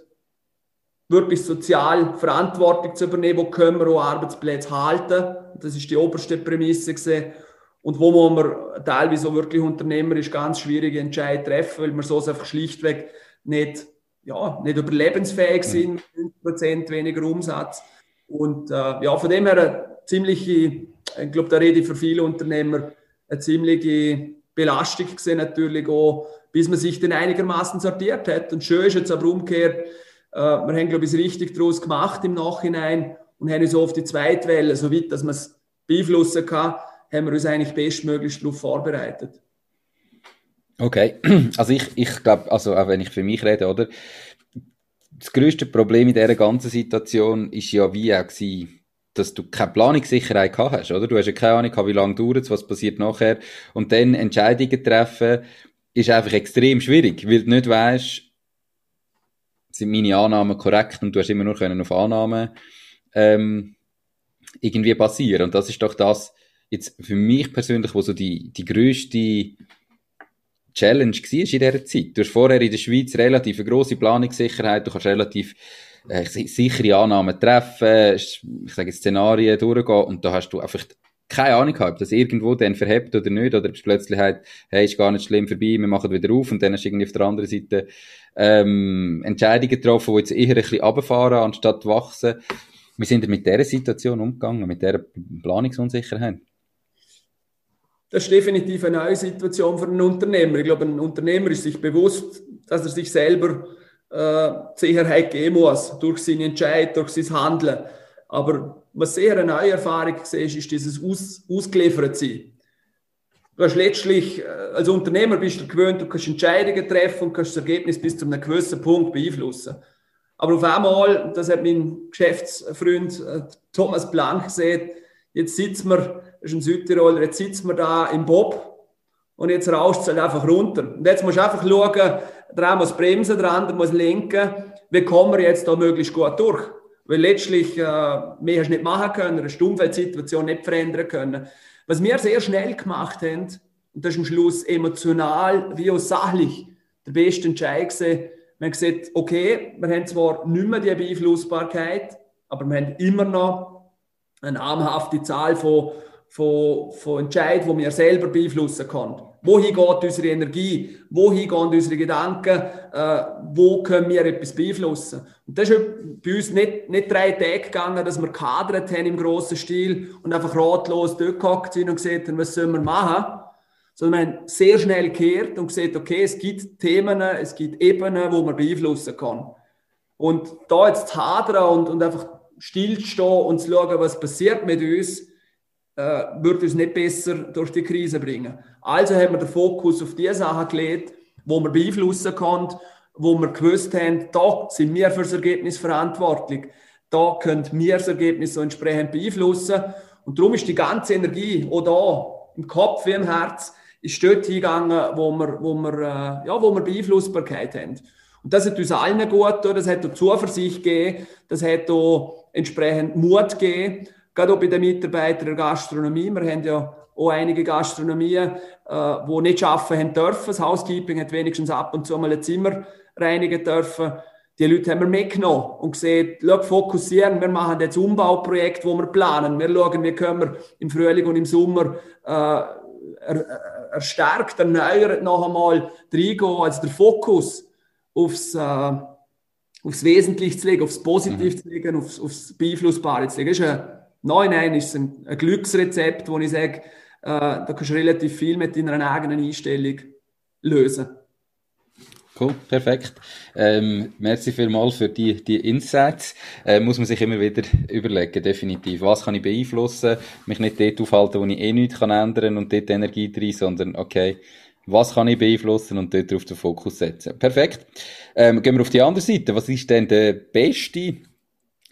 wirklich sozial Verantwortung zu übernehmen, wo können wir auch Arbeitsplätze halten. Das ist die oberste Prämisse gesehen. und wo man teilweise auch wirklich unternehmerisch ganz schwierige Entscheidungen treffen, weil wir so einfach schlichtweg nicht, ja, nicht überlebensfähig sind, mhm. 5% weniger Umsatz. Und äh, ja, von dem her eine ziemliche, ich glaube, da rede ich für viele Unternehmer, eine ziemliche Belastung gesehen natürlich auch, bis man sich dann einigermaßen sortiert hat. Und schön ist jetzt aber umgekehrt, äh, wir haben, glaube ich, es richtig daraus gemacht im Nachhinein und haben uns auf die Zweitwelle, so weit, dass man es beeinflussen kann, haben wir uns eigentlich bestmöglichst darauf vorbereitet. Okay, [clears throat] also ich, ich glaube, also auch wenn ich für mich rede, oder? Das größte Problem in dieser ganzen Situation ist ja wie auch gewesen, dass du keine Planungssicherheit gehabt hast, oder? Du hast ja keine Ahnung, wie lange dauert es, was passiert nachher. Und dann Entscheidungen treffen, ist einfach extrem schwierig, weil du nicht weißt, sind meine Annahmen korrekt und du hast immer nur können auf Annahmen ähm, irgendwie basieren. Und das ist doch das, jetzt für mich persönlich, wo so die, die grösste Challenge war in dieser Zeit. Du hast vorher in der Schweiz relativ eine grosse Planungssicherheit, du kannst relativ äh, sichere Annahmen treffen, ich sage Szenarien durchgehen und da hast du einfach keine Ahnung gehabt, ob das irgendwo dann verhebt oder nicht, oder ob es plötzlich halt, hey, ist gar nicht schlimm vorbei, wir machen wieder auf und dann hast du irgendwie auf der anderen Seite ähm, Entscheidungen getroffen, die jetzt eher ein bisschen runterfahren, anstatt wachsen. Wie sind wir mit dieser Situation umgegangen, mit dieser Planungsunsicherheit? Das ist definitiv eine neue Situation für einen Unternehmer. Ich glaube, ein Unternehmer ist sich bewusst, dass er sich selber äh, Sicherheit geben muss, durch seine Entscheidung, durch sein Handeln. Aber was sehr eine neue Erfahrung ist, ist dieses Aus, ausgeliefert sein. Du hast letztlich, äh, als Unternehmer bist du gewöhnt, du kannst Entscheidungen treffen und kannst das Ergebnis bis zu einem gewissen Punkt beeinflussen. Aber auf einmal, das hat mein Geschäftsfreund äh, Thomas Blank gesehen, jetzt sitzen wir, das ist ein Südtiroler, jetzt sitzen wir da im Bob und jetzt rauscht es halt einfach runter. Und jetzt musst du einfach schauen, der muss bremsen, der andere muss lenken, wie kommen wir jetzt da möglichst gut durch? Weil letztlich, äh, mehr hast du nicht machen können, eine Stummfeldsituation nicht verändern können. Was wir sehr schnell gemacht haben, und das ist am Schluss emotional wie auch sachlich der beste Entscheid gewesen, haben gesagt, okay, wir haben zwar nicht mehr die Beeinflussbarkeit, aber wir haben immer noch eine namhafte Zahl von, von, von Entscheidungen, die wir selber beeinflussen können. Wohin geht unsere Energie? Wohin gehen unsere Gedanken? Äh, wo können wir etwas beeinflussen? Und das ist bei uns nicht, nicht drei Tage gegangen, dass wir kadert haben im grossen Stil und einfach ratlos dort gehockt sind und gesagt haben, was sollen wir machen? Sondern haben sehr schnell gekehrt und gesagt, okay, es gibt Themen, es gibt Ebenen, wo man beeinflussen kann. Und da jetzt zu hadern und, und einfach stillstehen und zu schauen, was passiert mit uns, äh, wird uns nicht besser durch die Krise bringen. Also haben wir den Fokus auf die Sachen gelegt, wo wir beeinflussen können, wo wir gewusst haben, da sind wir für das Ergebnis verantwortlich. Da können wir das Ergebnis so entsprechend beeinflussen. Und darum ist die ganze Energie auch da, im Kopf wie im Herz, ist dort hingegangen, wo wir, wo wir, äh, ja, wo wir Beeinflussbarkeit haben. Und das hat uns allen gut getan, das hat auch Zuversicht gegeben, das hat auch entsprechend Mut gegeben, gerade auch bei den Mitarbeitern der Gastronomie. Wir haben ja auch einige Gastronomien, äh, die nicht arbeiten haben dürfen. Das Housekeeping hat wenigstens ab und zu mal ein Zimmer reinigen dürfen. Die Leute haben wir mitgenommen und gesehen, schau, fokussieren, wir machen jetzt Umbauprojekt, wo wir planen. Wir schauen, wie können wir im Frühling und im Sommer äh, erstärkt, erneuert noch einmal reingehen. Also der Fokus aufs, äh, aufs Wesentliche zu legen, aufs Positive mhm. zu legen, aufs, aufs Beeinflussbare zu legen. Das ist ein, nein, nein, ist ein, ein Glücksrezept, wo ich sage, äh, da kannst du relativ viel mit deiner eigenen Einstellung lösen. Cool, perfekt. Ähm, merci vielmals für die, die Insights. Äh, muss man sich immer wieder überlegen, definitiv. Was kann ich beeinflussen? Mich nicht dort aufhalten, wo ich eh nichts kann ändern und dort Energie drin, sondern okay, was kann ich beeinflussen und dort auf den Fokus setzen. Perfekt. Ähm, gehen wir auf die andere Seite. Was ist denn der beste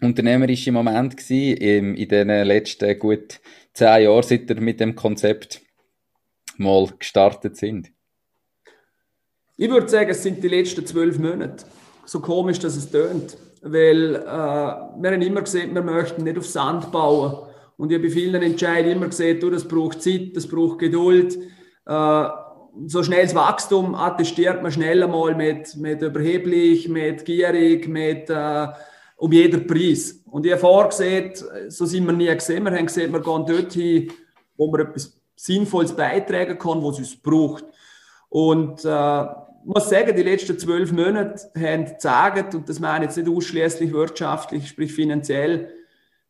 unternehmerische Moment gewesen in, in den letzten gut zehn Jahren, seit wir mit dem Konzept mal gestartet sind? Ich würde sagen, es sind die letzten zwölf Monate. So komisch, dass es tönt. Weil äh, wir haben immer gesehen, wir möchten nicht auf Sand bauen. Und ich habe bei vielen Entscheidungen immer gesehen, du, das braucht Zeit, das braucht Geduld. Äh, so schnelles Wachstum attestiert man schnell einmal mit, mit überheblich, mit gierig, mit äh, um jeden Preis. Und ich habe vorgesehen, so sind wir nie gesehen. Wir haben gesehen, wir gehen dorthin, wo wir etwas Sinnvolles beitragen kann, was es braucht. Und äh, muss sagen, die letzten zwölf Monate haben gezeigt, und das meine ich jetzt nicht ausschließlich wirtschaftlich, sprich finanziell,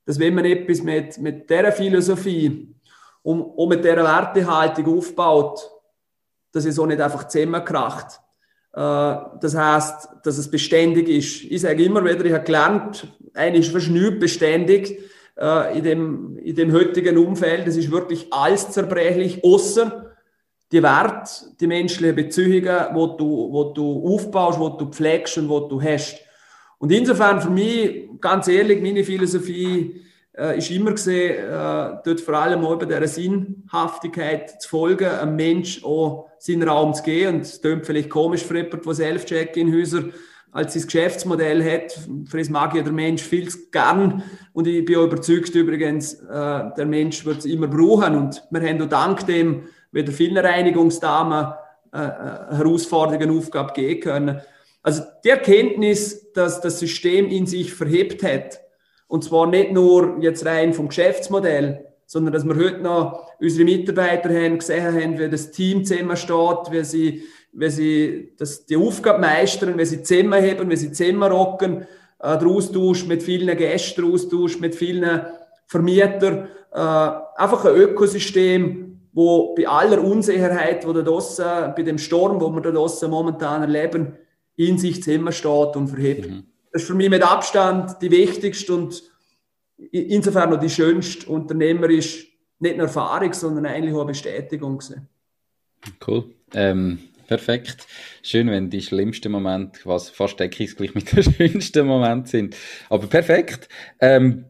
dass wenn man etwas mit, mit dieser Philosophie und, und mit dieser Wertehaltung aufbaut, dass es auch nicht einfach zusammenkracht. Äh, das heißt, dass es beständig ist. Ich sage immer wieder, ich habe gelernt, eigentlich nichts beständig äh, in, dem, in dem heutigen Umfeld. Es ist wirklich alles zerbrechlich, außer die Werte, die menschlichen Beziehungen, wo du, wo du aufbaust, wo du pflegst und wo du hast. Und insofern für mich, ganz ehrlich, meine Philosophie äh, ist immer gesehen, äh, dort vor allem auch bei dieser Sinnhaftigkeit zu folgen, einem Mensch auch seinen Raum zu geben. Und es klingt vielleicht komisch für jemanden, der Self-Check-In-Häuser als sein Geschäftsmodell hat. Für das mag ja der Mensch viel zu gern. Und ich bin auch überzeugt übrigens, äh, der Mensch wird es immer brauchen. Und wir haben auch dank dem wieder vielen Reinigungsdamen äh, äh Herausforderungen, Aufgabe geben können. Also die Erkenntnis, dass das System in sich verhebt hat, und zwar nicht nur jetzt rein vom Geschäftsmodell, sondern dass wir heute noch unsere Mitarbeiter haben, gesehen haben, wie das Team zusammensteht, wie sie, wie sie das, die Aufgabe meistern, wie sie zusammenheben, wie sie zusammenrocken, äh, der Austausch mit vielen Gästen, der Austausch mit vielen Vermietern, äh, einfach ein Ökosystem, wo bei aller Unsicherheit, wo da draussen, bei dem Sturm, wo wir da draussen momentan erleben, in sich zusammensteht und verhebt. Mhm. Das ist für mich mit Abstand die wichtigste und insofern noch die schönste unternehmerisch, nicht nur Erfahrung, sondern eigentlich auch eine Bestätigung. Gewesen. Cool. Ähm, perfekt. Schön, wenn die schlimmsten Momente was fast deckungsgleich mit den [laughs] schönsten Momenten sind. Aber perfekt. Ähm,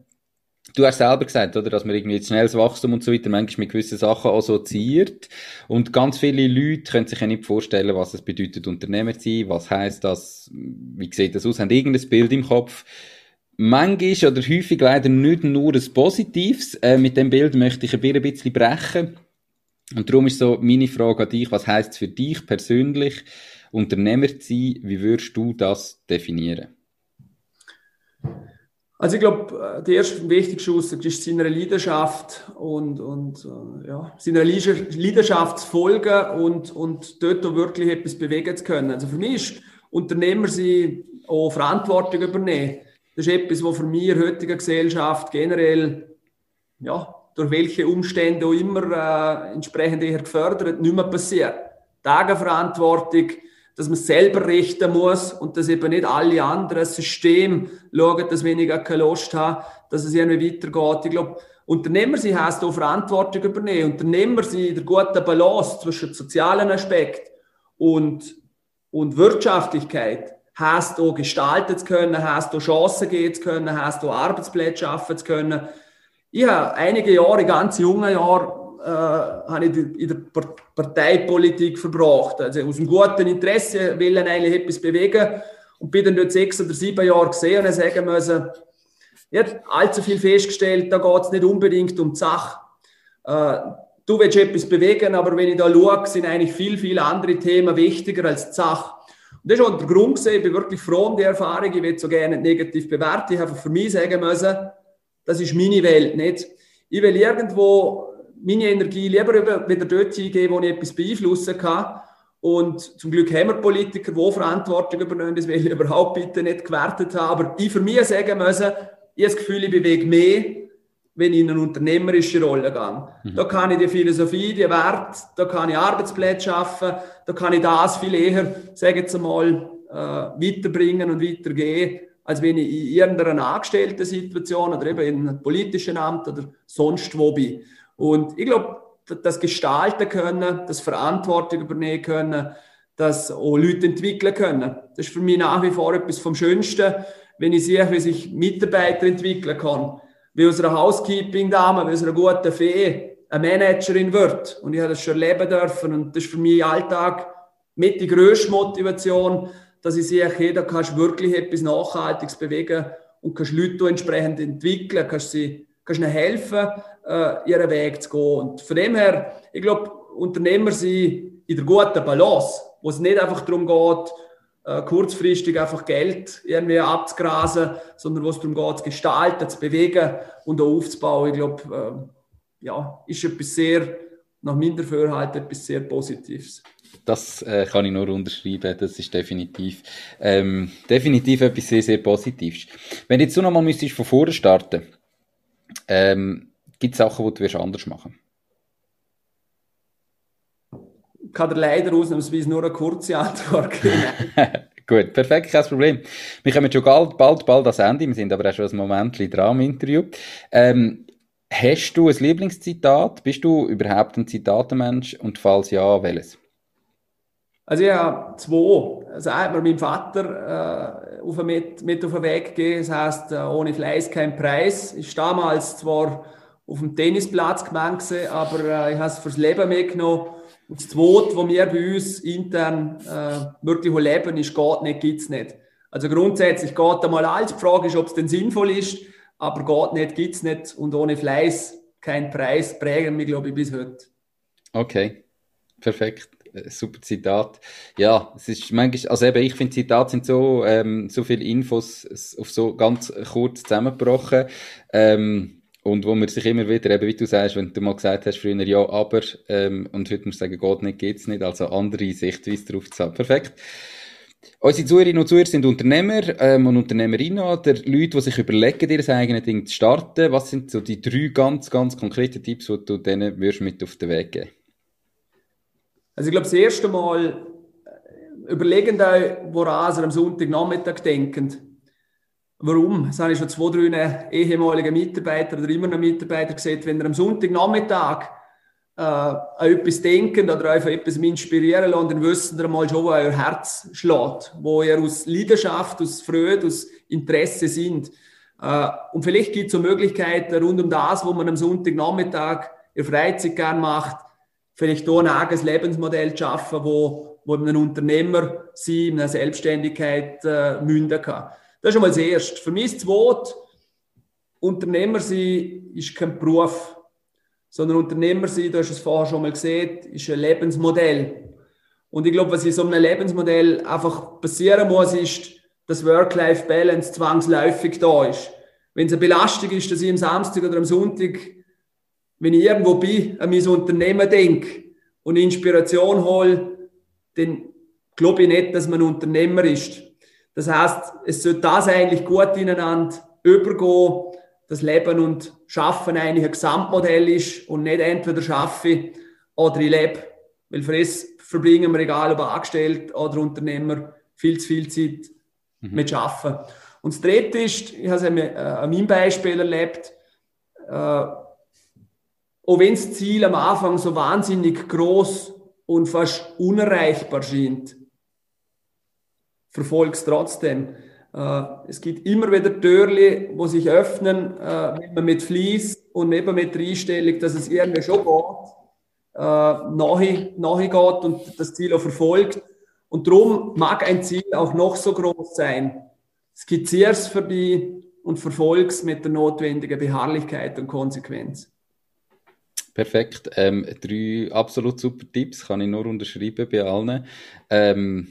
Du hast selber gesagt, oder, dass man irgendwie schnelles Wachstum und so weiter manchmal mit gewissen Sachen assoziiert. Und ganz viele Leute können sich ja nicht vorstellen, was es bedeutet, Unternehmer zu sein. Was heißt das? Wie sieht das aus? Haben irgendein Bild im Kopf? Manchmal oder häufig leider nicht nur ein Positives. Äh, mit dem Bild möchte ich ein bisschen brechen. Und darum ist so meine Frage an dich, was heißt es für dich persönlich, Unternehmer zu sein? Wie würdest du das definieren? Also ich glaube, äh, die erste wichtigste Aussage ist seiner Leidenschaft und, und äh, ja, seiner Leidenschaft zu folgen und, und dort auch wirklich etwas bewegen zu können. Also für mich ist Unternehmer sie auch Verantwortung übernehmen. Das ist etwas, was für mich in der heutigen Gesellschaft generell, ja, durch welche Umstände auch immer äh, entsprechend eher gefördert, nicht mehr passiert. Tageverantwortung, dass man selber richten muss und dass eben nicht alle anderen Systeme schauen, dass ich keine Lust habe, dass es irgendwie weitergeht. Ich glaube, Unternehmer sie heißt auch Verantwortung übernehmen. Unternehmer sie der guten Balance zwischen sozialen Aspekt und, und Wirtschaftlichkeit heißt auch gestalten zu können, heißt auch Chancen geben zu können, heißt auch Arbeitsplätze schaffen zu können. Ich habe einige Jahre, ganz junge Jahre, äh, habe ich in der Parteipolitik verbracht. Also aus einem guten Interesse will ich eigentlich etwas bewegen und bin dann dort sechs oder sieben Jahre gesehen und sagen müssen, ich habe allzu viel festgestellt, da geht es nicht unbedingt um die Sache. Äh, du willst etwas bewegen, aber wenn ich da schaue, sind eigentlich viel, viel andere Themen wichtiger als die Sache. Und das ist auch der Grund gewesen, ich bin wirklich froh um die Erfahrung, ich will so gerne nicht negativ bewerten, ich habe für mich sagen müssen, das ist meine Welt, nicht? Ich will irgendwo meine Energie lieber wieder dort hingeben, wo ich etwas beeinflussen kann. Und zum Glück haben wir Politiker, die Verantwortung übernehmen, das will ich überhaupt bitte nicht gewertet haben. Aber ich für mich sagen müssen, ich habe das Gefühl, ich bewege mehr, wenn ich in eine unternehmerische Rolle gehe. Mhm. Da kann ich die Philosophie, die Werte, da kann ich Arbeitsplätze schaffen, da kann ich das viel eher, sage jetzt einmal, äh, weiterbringen und weitergehen, als wenn ich in irgendeiner angestellten Situation oder eben in einem politischen Amt oder sonst wo bin. Und ich glaube, das gestalten können, das Verantwortung übernehmen können, das auch Leute entwickeln können. Das ist für mich nach wie vor etwas vom Schönsten, wenn ich sehe, wie sich Mitarbeiter entwickeln kann. Wie einer Housekeeping-Dame, wie aus einer guten Fee eine Managerin wird. Und ich habe das schon erleben dürfen. Und das ist für mich Alltag mit die grösste Motivation, dass ich sehe, okay, da kannst du wirklich etwas Nachhaltiges bewegen und kannst Leute entsprechend entwickeln, kannst sie kannst ihnen helfen, äh, ihren Weg zu gehen. Und von dem her, ich glaube, Unternehmer sind in der guten Balance, wo es nicht einfach darum geht, äh, kurzfristig einfach Geld irgendwie abzugrasen, sondern wo es darum geht, zu gestalten, zu bewegen und auch aufzubauen. Ich glaube, äh, ja, ist etwas sehr nach meinem Dafürhalten etwas sehr Positives. Das äh, kann ich nur unterschreiben. Das ist definitiv, ähm, definitiv etwas sehr, sehr Positives. Wenn jetzt du nochmal müsstest von vorne starten, ähm, gibt es Sachen, die du anders machen Ich kann dir leider ausnahmsweise nur eine kurze Antwort geben. [laughs] Gut, perfekt, kein Problem. Wir kommen schon bald, bald, bald ans Ende. Wir sind aber auch schon ein Moment dran im Interview. Ähm, hast du ein Lieblingszitat? Bist du überhaupt ein Zitatenmensch? Und falls ja, welches? Also ich habe zwei. Also hat mir mein Vater äh, auf mit, mit auf den Weg gegeben. Das heisst, äh, ohne Fleiß kein Preis. Ist damals zwar auf dem Tennisplatz gemeint aber äh, ich habe es fürs Leben mitgenommen. Und das Zweite, was wir bei uns intern äh, wirklich leben, ist geht nicht, gibt es nicht. Also grundsätzlich geht einmal alles. Die Frage ist, ob es denn sinnvoll ist, aber geht nicht, gibt es nicht. Und ohne Fleiß kein Preis prägen wir, glaube ich, bis heute. Okay, perfekt. Äh, super Zitat. Ja, es ist manchmal, also eben, ich finde, Zitate sind so, ähm, so viele Infos auf so ganz kurz zusammengebrochen. Ähm, und wo man sich immer wieder, eben wie du sagst, wenn du mal gesagt hast früher, ja, aber, ähm, und heute muss sagen, geht nicht, geht's nicht, also andere Sichtweise drauf zu haben. Perfekt. Unsere Zuhörerinnen und Zuhörer sind Unternehmer ähm, und Unternehmerinnen oder Leute, die sich überlegen, ihr eigenes Ding zu starten. Was sind so die drei ganz, ganz konkreten Tipps, die du denen würdest mit auf den Weg geben Also ich glaube, das erste Mal äh, überlegen euch, woran ihr am Sonntagnachmittag denkt. Warum? Das habe ich schon zwei, drei ehemalige Mitarbeiter oder immer noch Mitarbeiter gesehen, wenn ihr am Sonntagnachmittag äh, an etwas denken oder einfach etwas inspirieren lassen, dann wissen ihr mal schon, wo euer Herz schlägt, wo ihr aus Leidenschaft, aus Freude, aus Interesse sind. Äh, und vielleicht gibt es so Möglichkeiten rund um das, wo man am Sonntagnachmittag in Freizeit gerne macht, vielleicht hier ein eigenes Lebensmodell zu schaffen, wo, wo ein Unternehmer sie in einer Selbstständigkeit äh, münden kann. Das ist schon mal das Erste. Für mich das Wort, Unternehmer sein ist kein Beruf, sondern Unternehmer sein, du hast es vorher schon mal gesehen, ist ein Lebensmodell. Und ich glaube, was in so einem Lebensmodell einfach passieren muss, ist, dass Work-Life-Balance zwangsläufig da ist. Wenn es eine Belastung ist, dass ich am Samstag oder am Sonntag, wenn ich irgendwo bin, an mein Unternehmen denke und Inspiration hole, dann glaube ich nicht, dass man Unternehmer ist. Das heißt, es sollte das eigentlich gut ineinander übergehen, dass Leben und Schaffen eigentlich ein Gesamtmodell ist und nicht entweder schaffe oder ich lebe. Weil für das verbringen wir, egal ob angestellt oder Unternehmer, viel zu viel Zeit mhm. mit Schaffen. Und das Dritte ist, ich habe es äh, an meinem Beispiel erlebt, äh, auch wenn das Ziel am Anfang so wahnsinnig groß und fast unerreichbar scheint, verfolge es trotzdem. Äh, es gibt immer wieder Türli, wo sich öffnen, äh, wenn man mit Fließ und eben mit der Einstellung, dass es irgendwie schon geht, äh, nahe, nahe geht und das Ziel auch verfolgt. Und darum mag ein Ziel auch noch so groß sein. Skizziere es für die und verfolge es mit der notwendigen Beharrlichkeit und Konsequenz. Perfekt. Ähm, drei absolut super Tipps, kann ich nur unterschreiben bei allen. Ähm,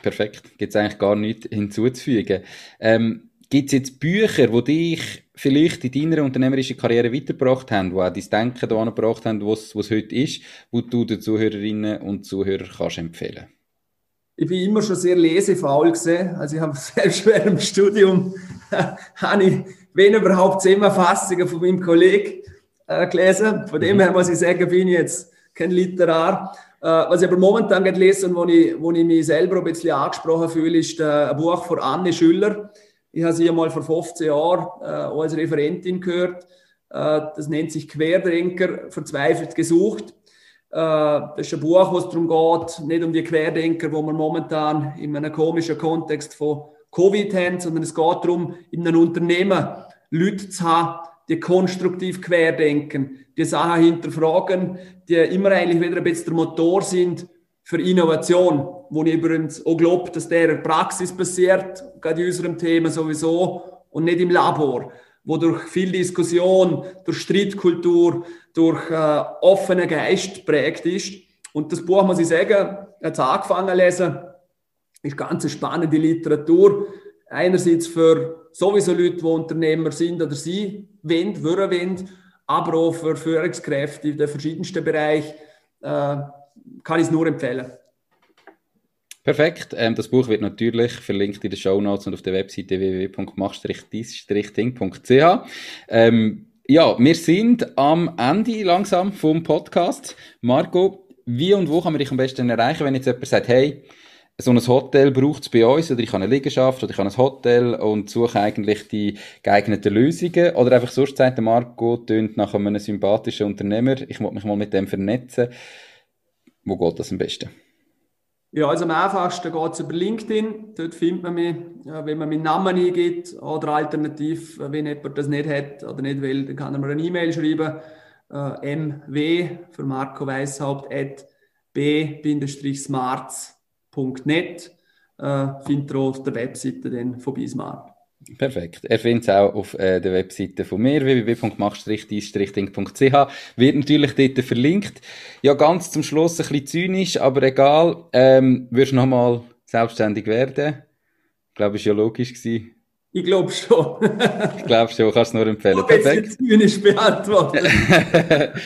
Perfekt, gibt es eigentlich gar nichts hinzuzufügen. Ähm, gibt es jetzt Bücher, die dich vielleicht in deiner unternehmerischen Karriere weitergebracht haben, die auch dein Denken da gebracht haben, was es heute ist, wo du den Zuhörerinnen und Zuhörern kannst empfehlen Ich bin immer schon sehr lesefaul gesehen. Also ich habe [laughs] selbst während dem Studium [laughs] habe ich, wenn überhaupt, Zusammenfassungen von meinem Kollegen äh, gelesen. Von dem mhm. her muss ich sagen, bin ich jetzt kein Literar. Äh, was ich aber momentan gerade lese und wo ich, wo ich mich selber ein bisschen angesprochen fühle, ist äh, ein Buch von Anne Schüller. Ich habe sie einmal vor 15 Jahren äh, als Referentin gehört. das nennt sich Querdenker, verzweifelt gesucht. das ist ein Buch, wo es darum geht, nicht um die Querdenker, wo man momentan in einem komischen Kontext von Covid haben, sondern es geht darum, in einem Unternehmen Leute zu haben, die konstruktiv querdenken, die Sachen hinterfragen, die immer eigentlich wieder ein bisschen der Motor sind für Innovation, wo ich übrigens auch glaube, dass der in Praxis passiert, gerade in unserem Thema sowieso, und nicht im Labor, wo durch viel Diskussion, durch Streitkultur, durch äh, offenen Geist prägt ist. Und das Buch, muss ich sagen, hat angefangen zu lesen, ist ganz spannende Literatur. Einerseits für sowieso Leute, die Unternehmer sind oder sie wollen, würden wollen, aber auch für Führungskräfte in den verschiedensten Bereichen äh, kann ich es nur empfehlen. Perfekt. Ähm, das Buch wird natürlich verlinkt in den Show Notes und auf der Webseite www.mach-dies-ding.ch. Ähm, ja, wir sind am Ende langsam vom Podcast. Marco, wie und wo kann man dich am besten erreichen, wenn jetzt jemand sagt, hey, so ein Hotel braucht es bei uns oder ich habe eine Liegenschaft oder ich habe ein Hotel und suche eigentlich die geeigneten Lösungen oder einfach sonst sagt der Marco, tönt nach einem sympathischen Unternehmer, ich muss mich mal mit dem vernetzen. Wo geht das am besten? Ja, also am einfachsten geht es über LinkedIn. Dort findet man mich, wenn man meinen Namen eingibt oder alternativ, wenn jemand das nicht hat oder nicht will, dann kann er mir eine E-Mail schreiben. Äh, mw für Marco Weishaupt at b-smarts.net. Äh, findet ihr auf der Webseite dann von Bismarck. Perfekt. Er findet es auch auf äh, der Webseite von mir, www.mach-ding.ch. Wird natürlich dort verlinkt. Ja, ganz zum Schluss ein bisschen zynisch, aber egal. Ähm, wirst du nochmal selbstständig werden? Ich glaube, es ja logisch. Gewesen. Ich glaube schon. ich glaube schon, kannst du nur empfehlen. Oh, Perfekt. Zynisch beantwortet.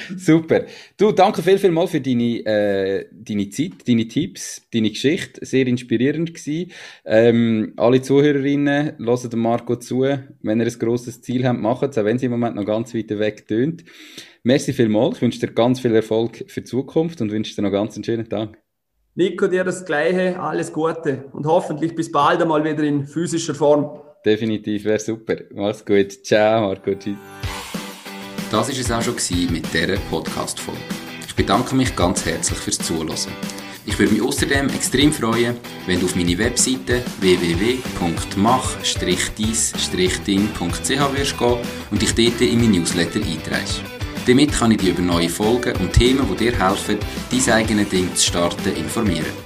[laughs] Super. Du, danke viel, viel mal für deine, äh, deine Zeit, deine Tipps, deine Geschichte. Sehr inspirierend gewesen. Ähm, alle Zuhörerinnen, hören dem Marco zu. Wenn ihr ein grosses Ziel habt, macht es, auch wenn es im Moment noch ganz weit weg tönt. Merci vielmals. Ich wünsche dir ganz viel Erfolg für die Zukunft und wünsche dir noch ganz einen schönen Tag. Nico, dir das Gleiche, alles Gute und hoffentlich bis bald einmal wieder in physischer Form definitiv, wäre super. Mach's gut. Ciao, Marco. Tschüss. Das war es auch schon mit dieser Podcast-Folge. Ich bedanke mich ganz herzlich fürs Zuhören. Ich würde mich außerdem extrem freuen, wenn du auf meine Webseite www.mach-dies-ding.ch wirst gehen und dich dort in mein Newsletter einträgst. Damit kann ich dich über neue Folgen und Themen, die dir helfen, dein eigenes Ding zu starten, informieren.